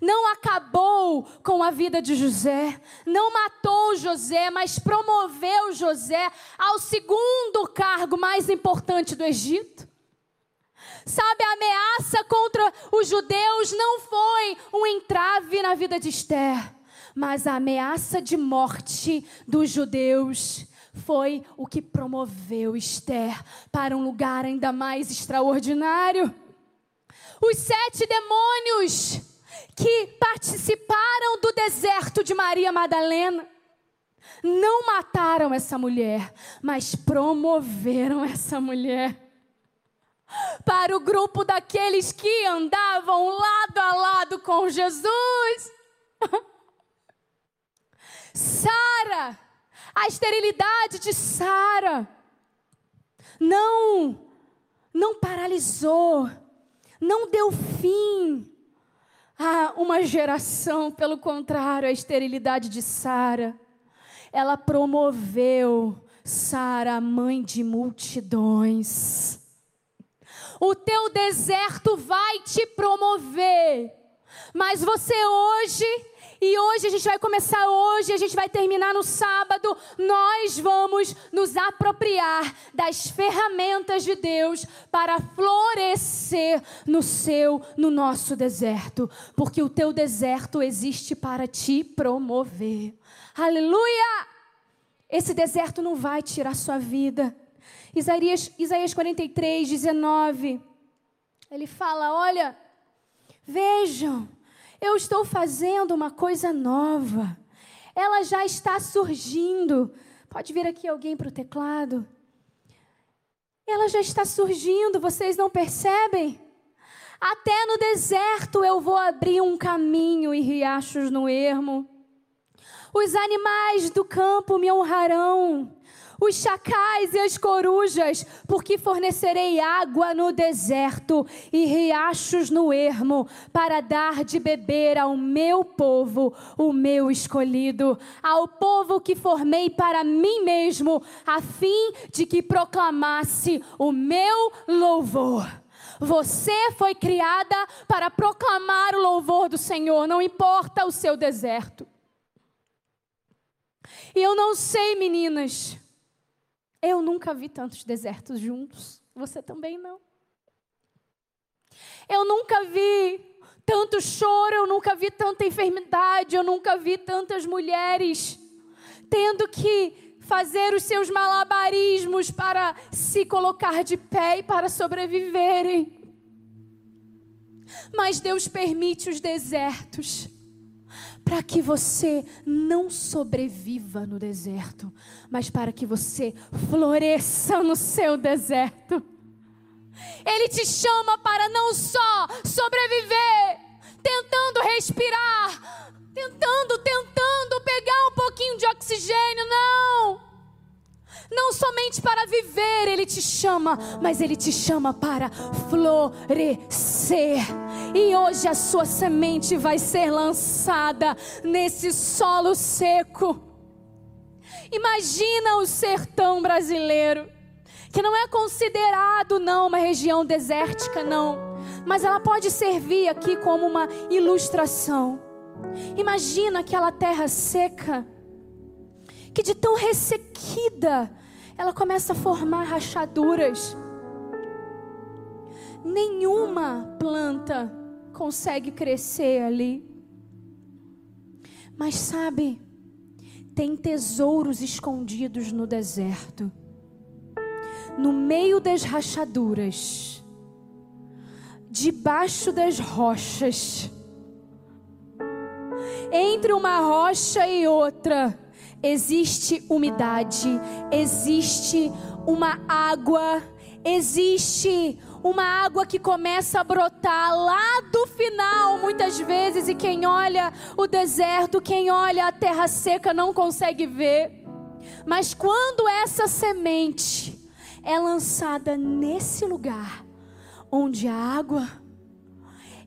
não acabou com a vida de José, não matou José, mas promoveu José ao segundo cargo mais importante do Egito. Sabe, a ameaça contra os judeus não foi um entrave na vida de Esther, mas a ameaça de morte dos judeus foi o que promoveu Esther para um lugar ainda mais extraordinário. Os sete demônios que participaram do deserto de Maria Madalena não mataram essa mulher, mas promoveram essa mulher para o grupo daqueles que andavam lado a lado com Jesus. Sara, a esterilidade de Sara não não paralisou, não deu fim a uma geração, pelo contrário, a esterilidade de Sara, ela promoveu Sara, mãe de multidões. O teu deserto vai te promover. Mas você hoje, e hoje a gente vai começar hoje, a gente vai terminar no sábado, nós vamos nos apropriar das ferramentas de Deus para florescer no seu, no nosso deserto, porque o teu deserto existe para te promover. Aleluia! Esse deserto não vai tirar sua vida. Isaías, Isaías 43, 19. Ele fala: Olha, vejam, eu estou fazendo uma coisa nova. Ela já está surgindo. Pode vir aqui alguém para o teclado? Ela já está surgindo, vocês não percebem? Até no deserto eu vou abrir um caminho e riachos no ermo. Os animais do campo me honrarão os chacais e as corujas, porque fornecerei água no deserto e riachos no ermo, para dar de beber ao meu povo, o meu escolhido, ao povo que formei para mim mesmo, a fim de que proclamasse o meu louvor. Você foi criada para proclamar o louvor do Senhor, não importa o seu deserto. E eu não sei, meninas, eu nunca vi tantos desertos juntos. Você também não. Eu nunca vi tanto choro, eu nunca vi tanta enfermidade, eu nunca vi tantas mulheres tendo que fazer os seus malabarismos para se colocar de pé e para sobreviverem. Mas Deus permite os desertos para que você não sobreviva no deserto, mas para que você floresça no seu deserto. Ele te chama para não só sobreviver, tentando respirar, tentando, tentando pegar um pouquinho de oxigênio, não. Não somente para viver Ele te chama, mas Ele te chama para florescer. E hoje a sua semente vai ser lançada nesse solo seco. Imagina o sertão brasileiro, que não é considerado não uma região desértica não, mas ela pode servir aqui como uma ilustração. Imagina aquela terra seca, que de tão ressequida ela começa a formar rachaduras. Nenhuma planta consegue crescer ali. Mas sabe, tem tesouros escondidos no deserto. No meio das rachaduras, debaixo das rochas, entre uma rocha e outra, existe umidade, existe uma água, existe uma água que começa a brotar lá do final, muitas vezes, e quem olha o deserto, quem olha a terra seca não consegue ver. Mas quando essa semente é lançada nesse lugar onde a água,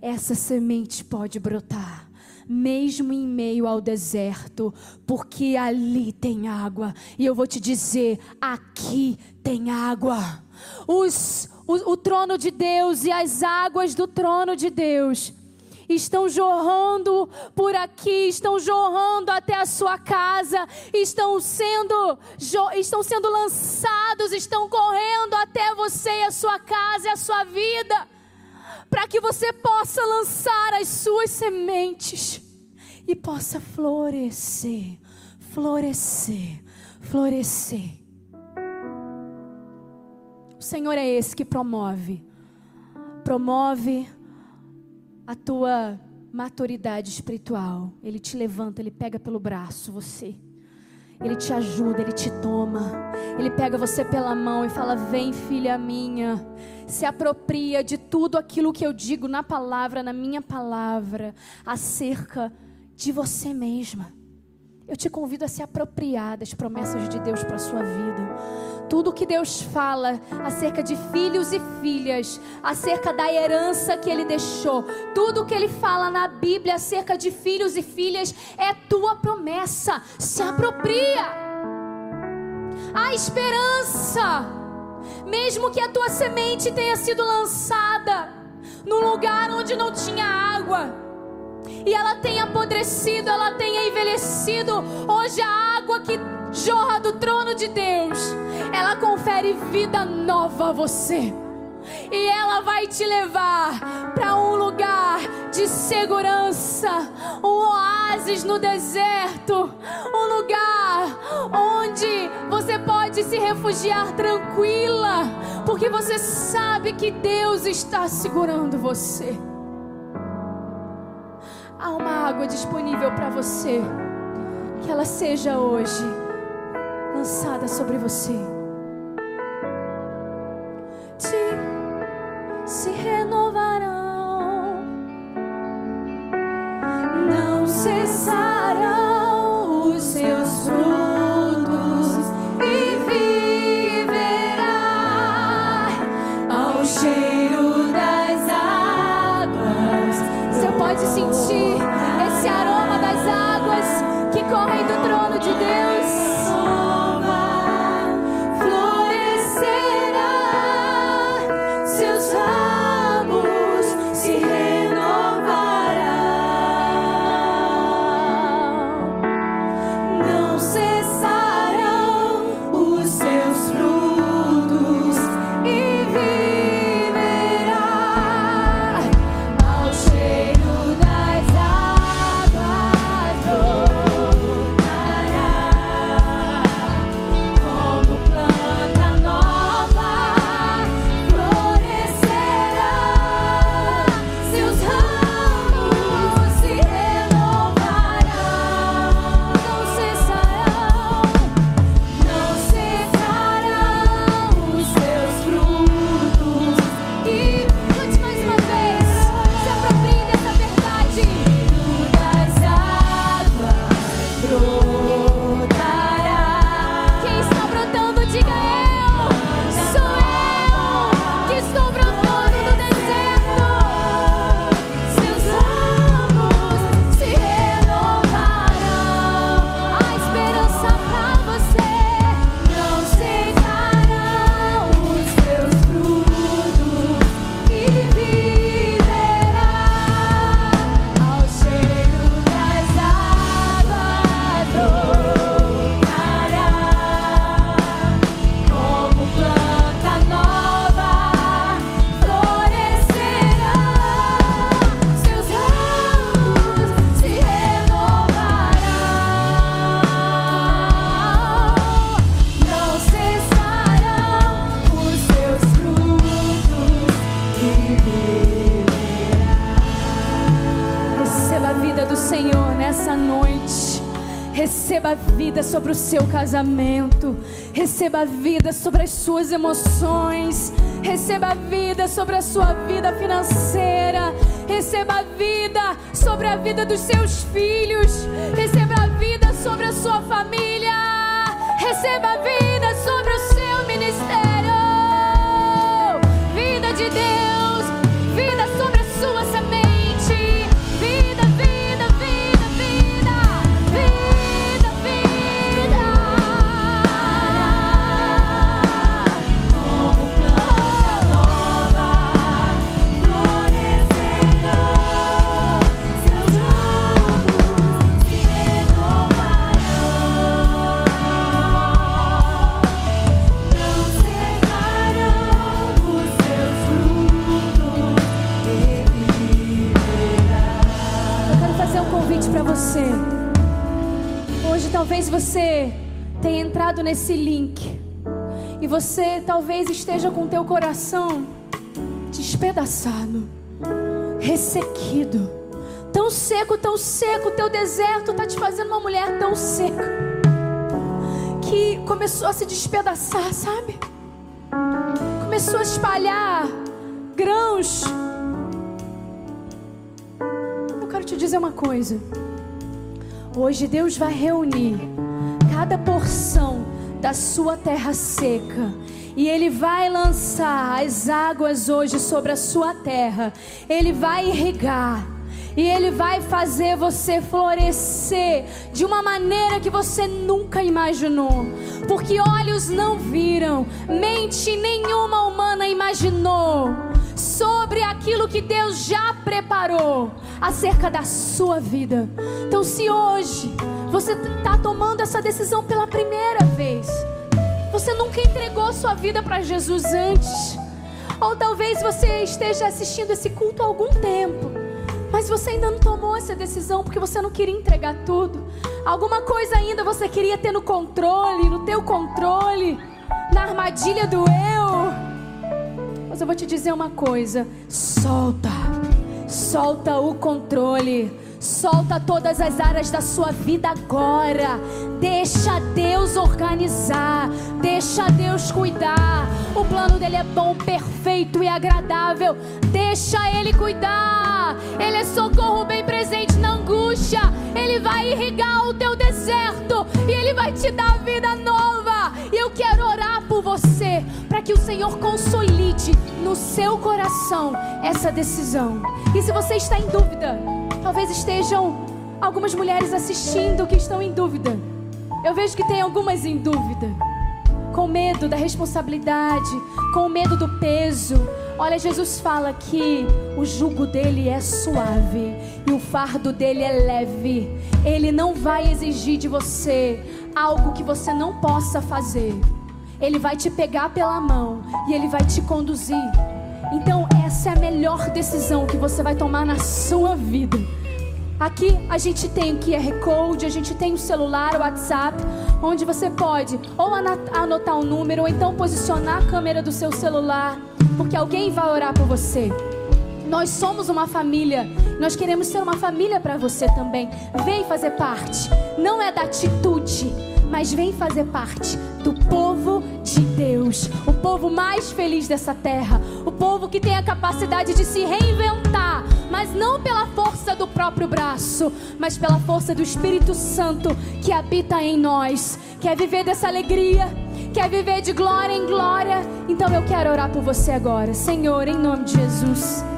essa semente pode brotar mesmo em meio ao deserto, porque ali tem água. E eu vou te dizer: aqui tem água. Os, o, o trono de Deus e as águas do trono de Deus estão jorrando por aqui, estão jorrando até a sua casa, estão sendo, estão sendo lançados, estão correndo até você e a sua casa e a sua vida para que você possa lançar as suas sementes e possa florescer, florescer, florescer. O Senhor é esse que promove, promove a tua maturidade espiritual. Ele te levanta, ele pega pelo braço você Ele te ajuda, ele te toma. Ele pega você pela mão e fala: Vem, filha minha. Se apropria de tudo aquilo que eu digo na palavra, na minha palavra, acerca de você mesma. Eu te convido a se apropriar das promessas de Deus para a sua vida. Tudo que Deus fala acerca de filhos e filhas, acerca da herança que Ele deixou, tudo que Ele fala na Bíblia acerca de filhos e filhas é tua promessa. Se apropria. Há esperança, mesmo que a tua semente tenha sido lançada num lugar onde não tinha água e ela tenha apodrecido, ela tenha envelhecido. Hoje a água que jorra do trono de Deus, ela confere vida nova a você. E ela vai te levar para um lugar de segurança, um oásis no deserto, um lugar onde você pode se refugiar tranquila, porque você sabe que Deus está segurando você. Há uma água disponível para você. Que ela seja hoje lançada sobre você. Te se renovarão, não cessarão vida sobre o seu casamento. Receba vida sobre as suas emoções. Receba vida sobre a sua vida financeira. Receba vida sobre a vida dos seus filhos. Receba vida sobre a sua família. Receba vida sobre o seu ministério. Vida de Deus. Vida sobre a sua você. Hoje talvez você tenha entrado nesse link e você talvez esteja com teu coração despedaçado, ressequido, tão seco, tão seco, teu deserto está te fazendo uma mulher tão seca. que começou a se despedaçar, sabe? Começou a espalhar grãos. Eu quero te dizer uma coisa. Hoje Deus vai reunir cada porção da sua terra seca. E Ele vai lançar as águas hoje sobre a sua terra. Ele vai irrigar. E Ele vai fazer você florescer de uma maneira que você nunca imaginou. Porque olhos não viram, mente nenhuma humana imaginou sobre aquilo que Deus já preparou acerca da sua vida. Então, se hoje você está tomando essa decisão pela primeira vez, você nunca entregou sua vida para Jesus antes, ou talvez você esteja assistindo esse culto há algum tempo mas você ainda não tomou essa decisão porque você não queria entregar tudo. Alguma coisa ainda você queria ter no controle, no teu controle, na armadilha do eu. Mas eu vou te dizer uma coisa: solta, solta o controle. Solta todas as áreas da sua vida agora. Deixa Deus organizar. Deixa Deus cuidar. O plano dele é bom, perfeito e agradável. Deixa ele cuidar. Ele é socorro bem presente na angústia. Ele vai irrigar o teu deserto e ele vai te dar vida nova. Eu quero orar por você para que o Senhor consolide no seu coração essa decisão. E se você está em dúvida, Talvez estejam algumas mulheres assistindo que estão em dúvida. Eu vejo que tem algumas em dúvida. Com medo da responsabilidade, com medo do peso. Olha, Jesus fala que o jugo dele é suave e o fardo dele é leve. Ele não vai exigir de você algo que você não possa fazer. Ele vai te pegar pela mão e ele vai te conduzir. Então, essa é a melhor decisão que você vai tomar na sua vida. Aqui a gente tem o QR Code, a gente tem o celular, o WhatsApp, onde você pode ou anotar um número ou então posicionar a câmera do seu celular, porque alguém vai orar por você. Nós somos uma família, nós queremos ser uma família para você também. Vem fazer parte, não é da atitude, mas vem fazer parte do povo de Deus, o povo mais feliz dessa terra, o povo que tem a capacidade de se reinventar, mas não pela força do próprio braço, mas pela força do Espírito Santo que habita em nós. Quer viver dessa alegria? Quer viver de glória em glória? Então eu quero orar por você agora, Senhor, em nome de Jesus.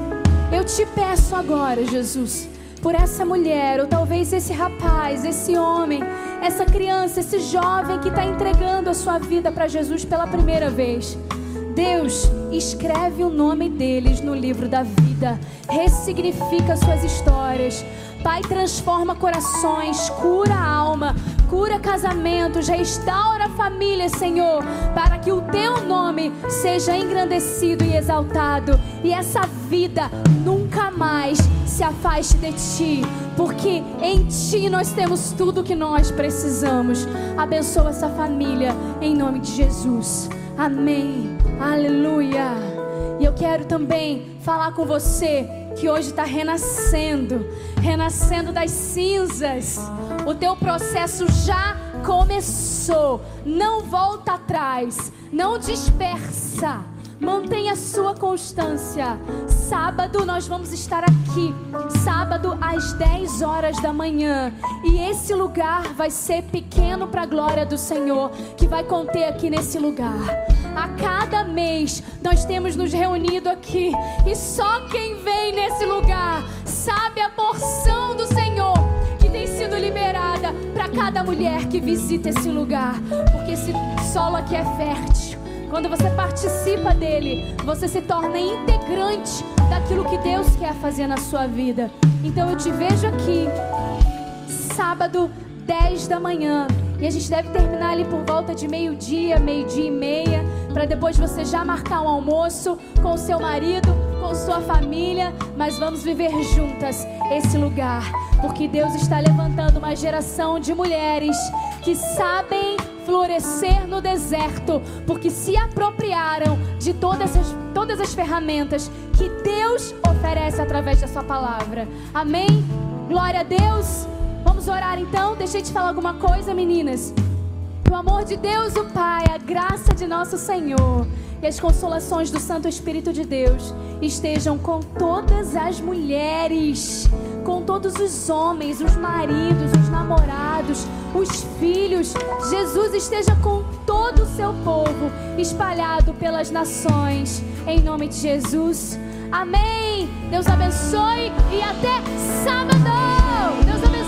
Eu te peço agora, Jesus por essa mulher, ou talvez esse rapaz, esse homem, essa criança, esse jovem que está entregando a sua vida para Jesus pela primeira vez. Deus escreve o nome deles no livro da vida, ressignifica suas histórias. Pai, transforma corações, cura a alma, cura casamentos, restaura família, Senhor, para que o teu nome seja engrandecido e exaltado e essa vida nunca mais se afaste de ti, porque em ti nós temos tudo que nós precisamos. Abençoa essa família em nome de Jesus. Amém. Aleluia. E eu quero também falar com você que hoje está renascendo, renascendo das cinzas. O teu processo já começou. Não volta atrás, não dispersa. Mantenha sua constância. Sábado nós vamos estar aqui. Sábado às 10 horas da manhã. E esse lugar vai ser pequeno para a glória do Senhor, que vai conter aqui nesse lugar. A cada mês nós temos nos reunido aqui. E só quem vem nesse lugar sabe a porção do Senhor sido liberada para cada mulher que visita esse lugar. Porque esse solo aqui é fértil. Quando você participa dele, você se torna integrante daquilo que Deus quer fazer na sua vida. Então eu te vejo aqui, sábado, 10 da manhã. E a gente deve terminar ali por volta de meio-dia, meio-dia e meia, para depois você já marcar um almoço com o seu marido, com sua família, mas vamos viver juntas esse lugar, porque Deus está levantando uma geração de mulheres que sabem florescer no deserto, porque se apropriaram de todas as, todas as ferramentas que Deus oferece através da Sua palavra. Amém? Glória a Deus. Vamos orar então? Deixa eu te falar alguma coisa, meninas. O amor de Deus, o Pai, a graça de nosso Senhor e as consolações do Santo Espírito de Deus estejam com todas as mulheres, com todos os homens, os maridos, os namorados, os filhos. Jesus esteja com todo o seu povo espalhado pelas nações. Em nome de Jesus. Amém. Deus abençoe e até sábado. Deus abençoe.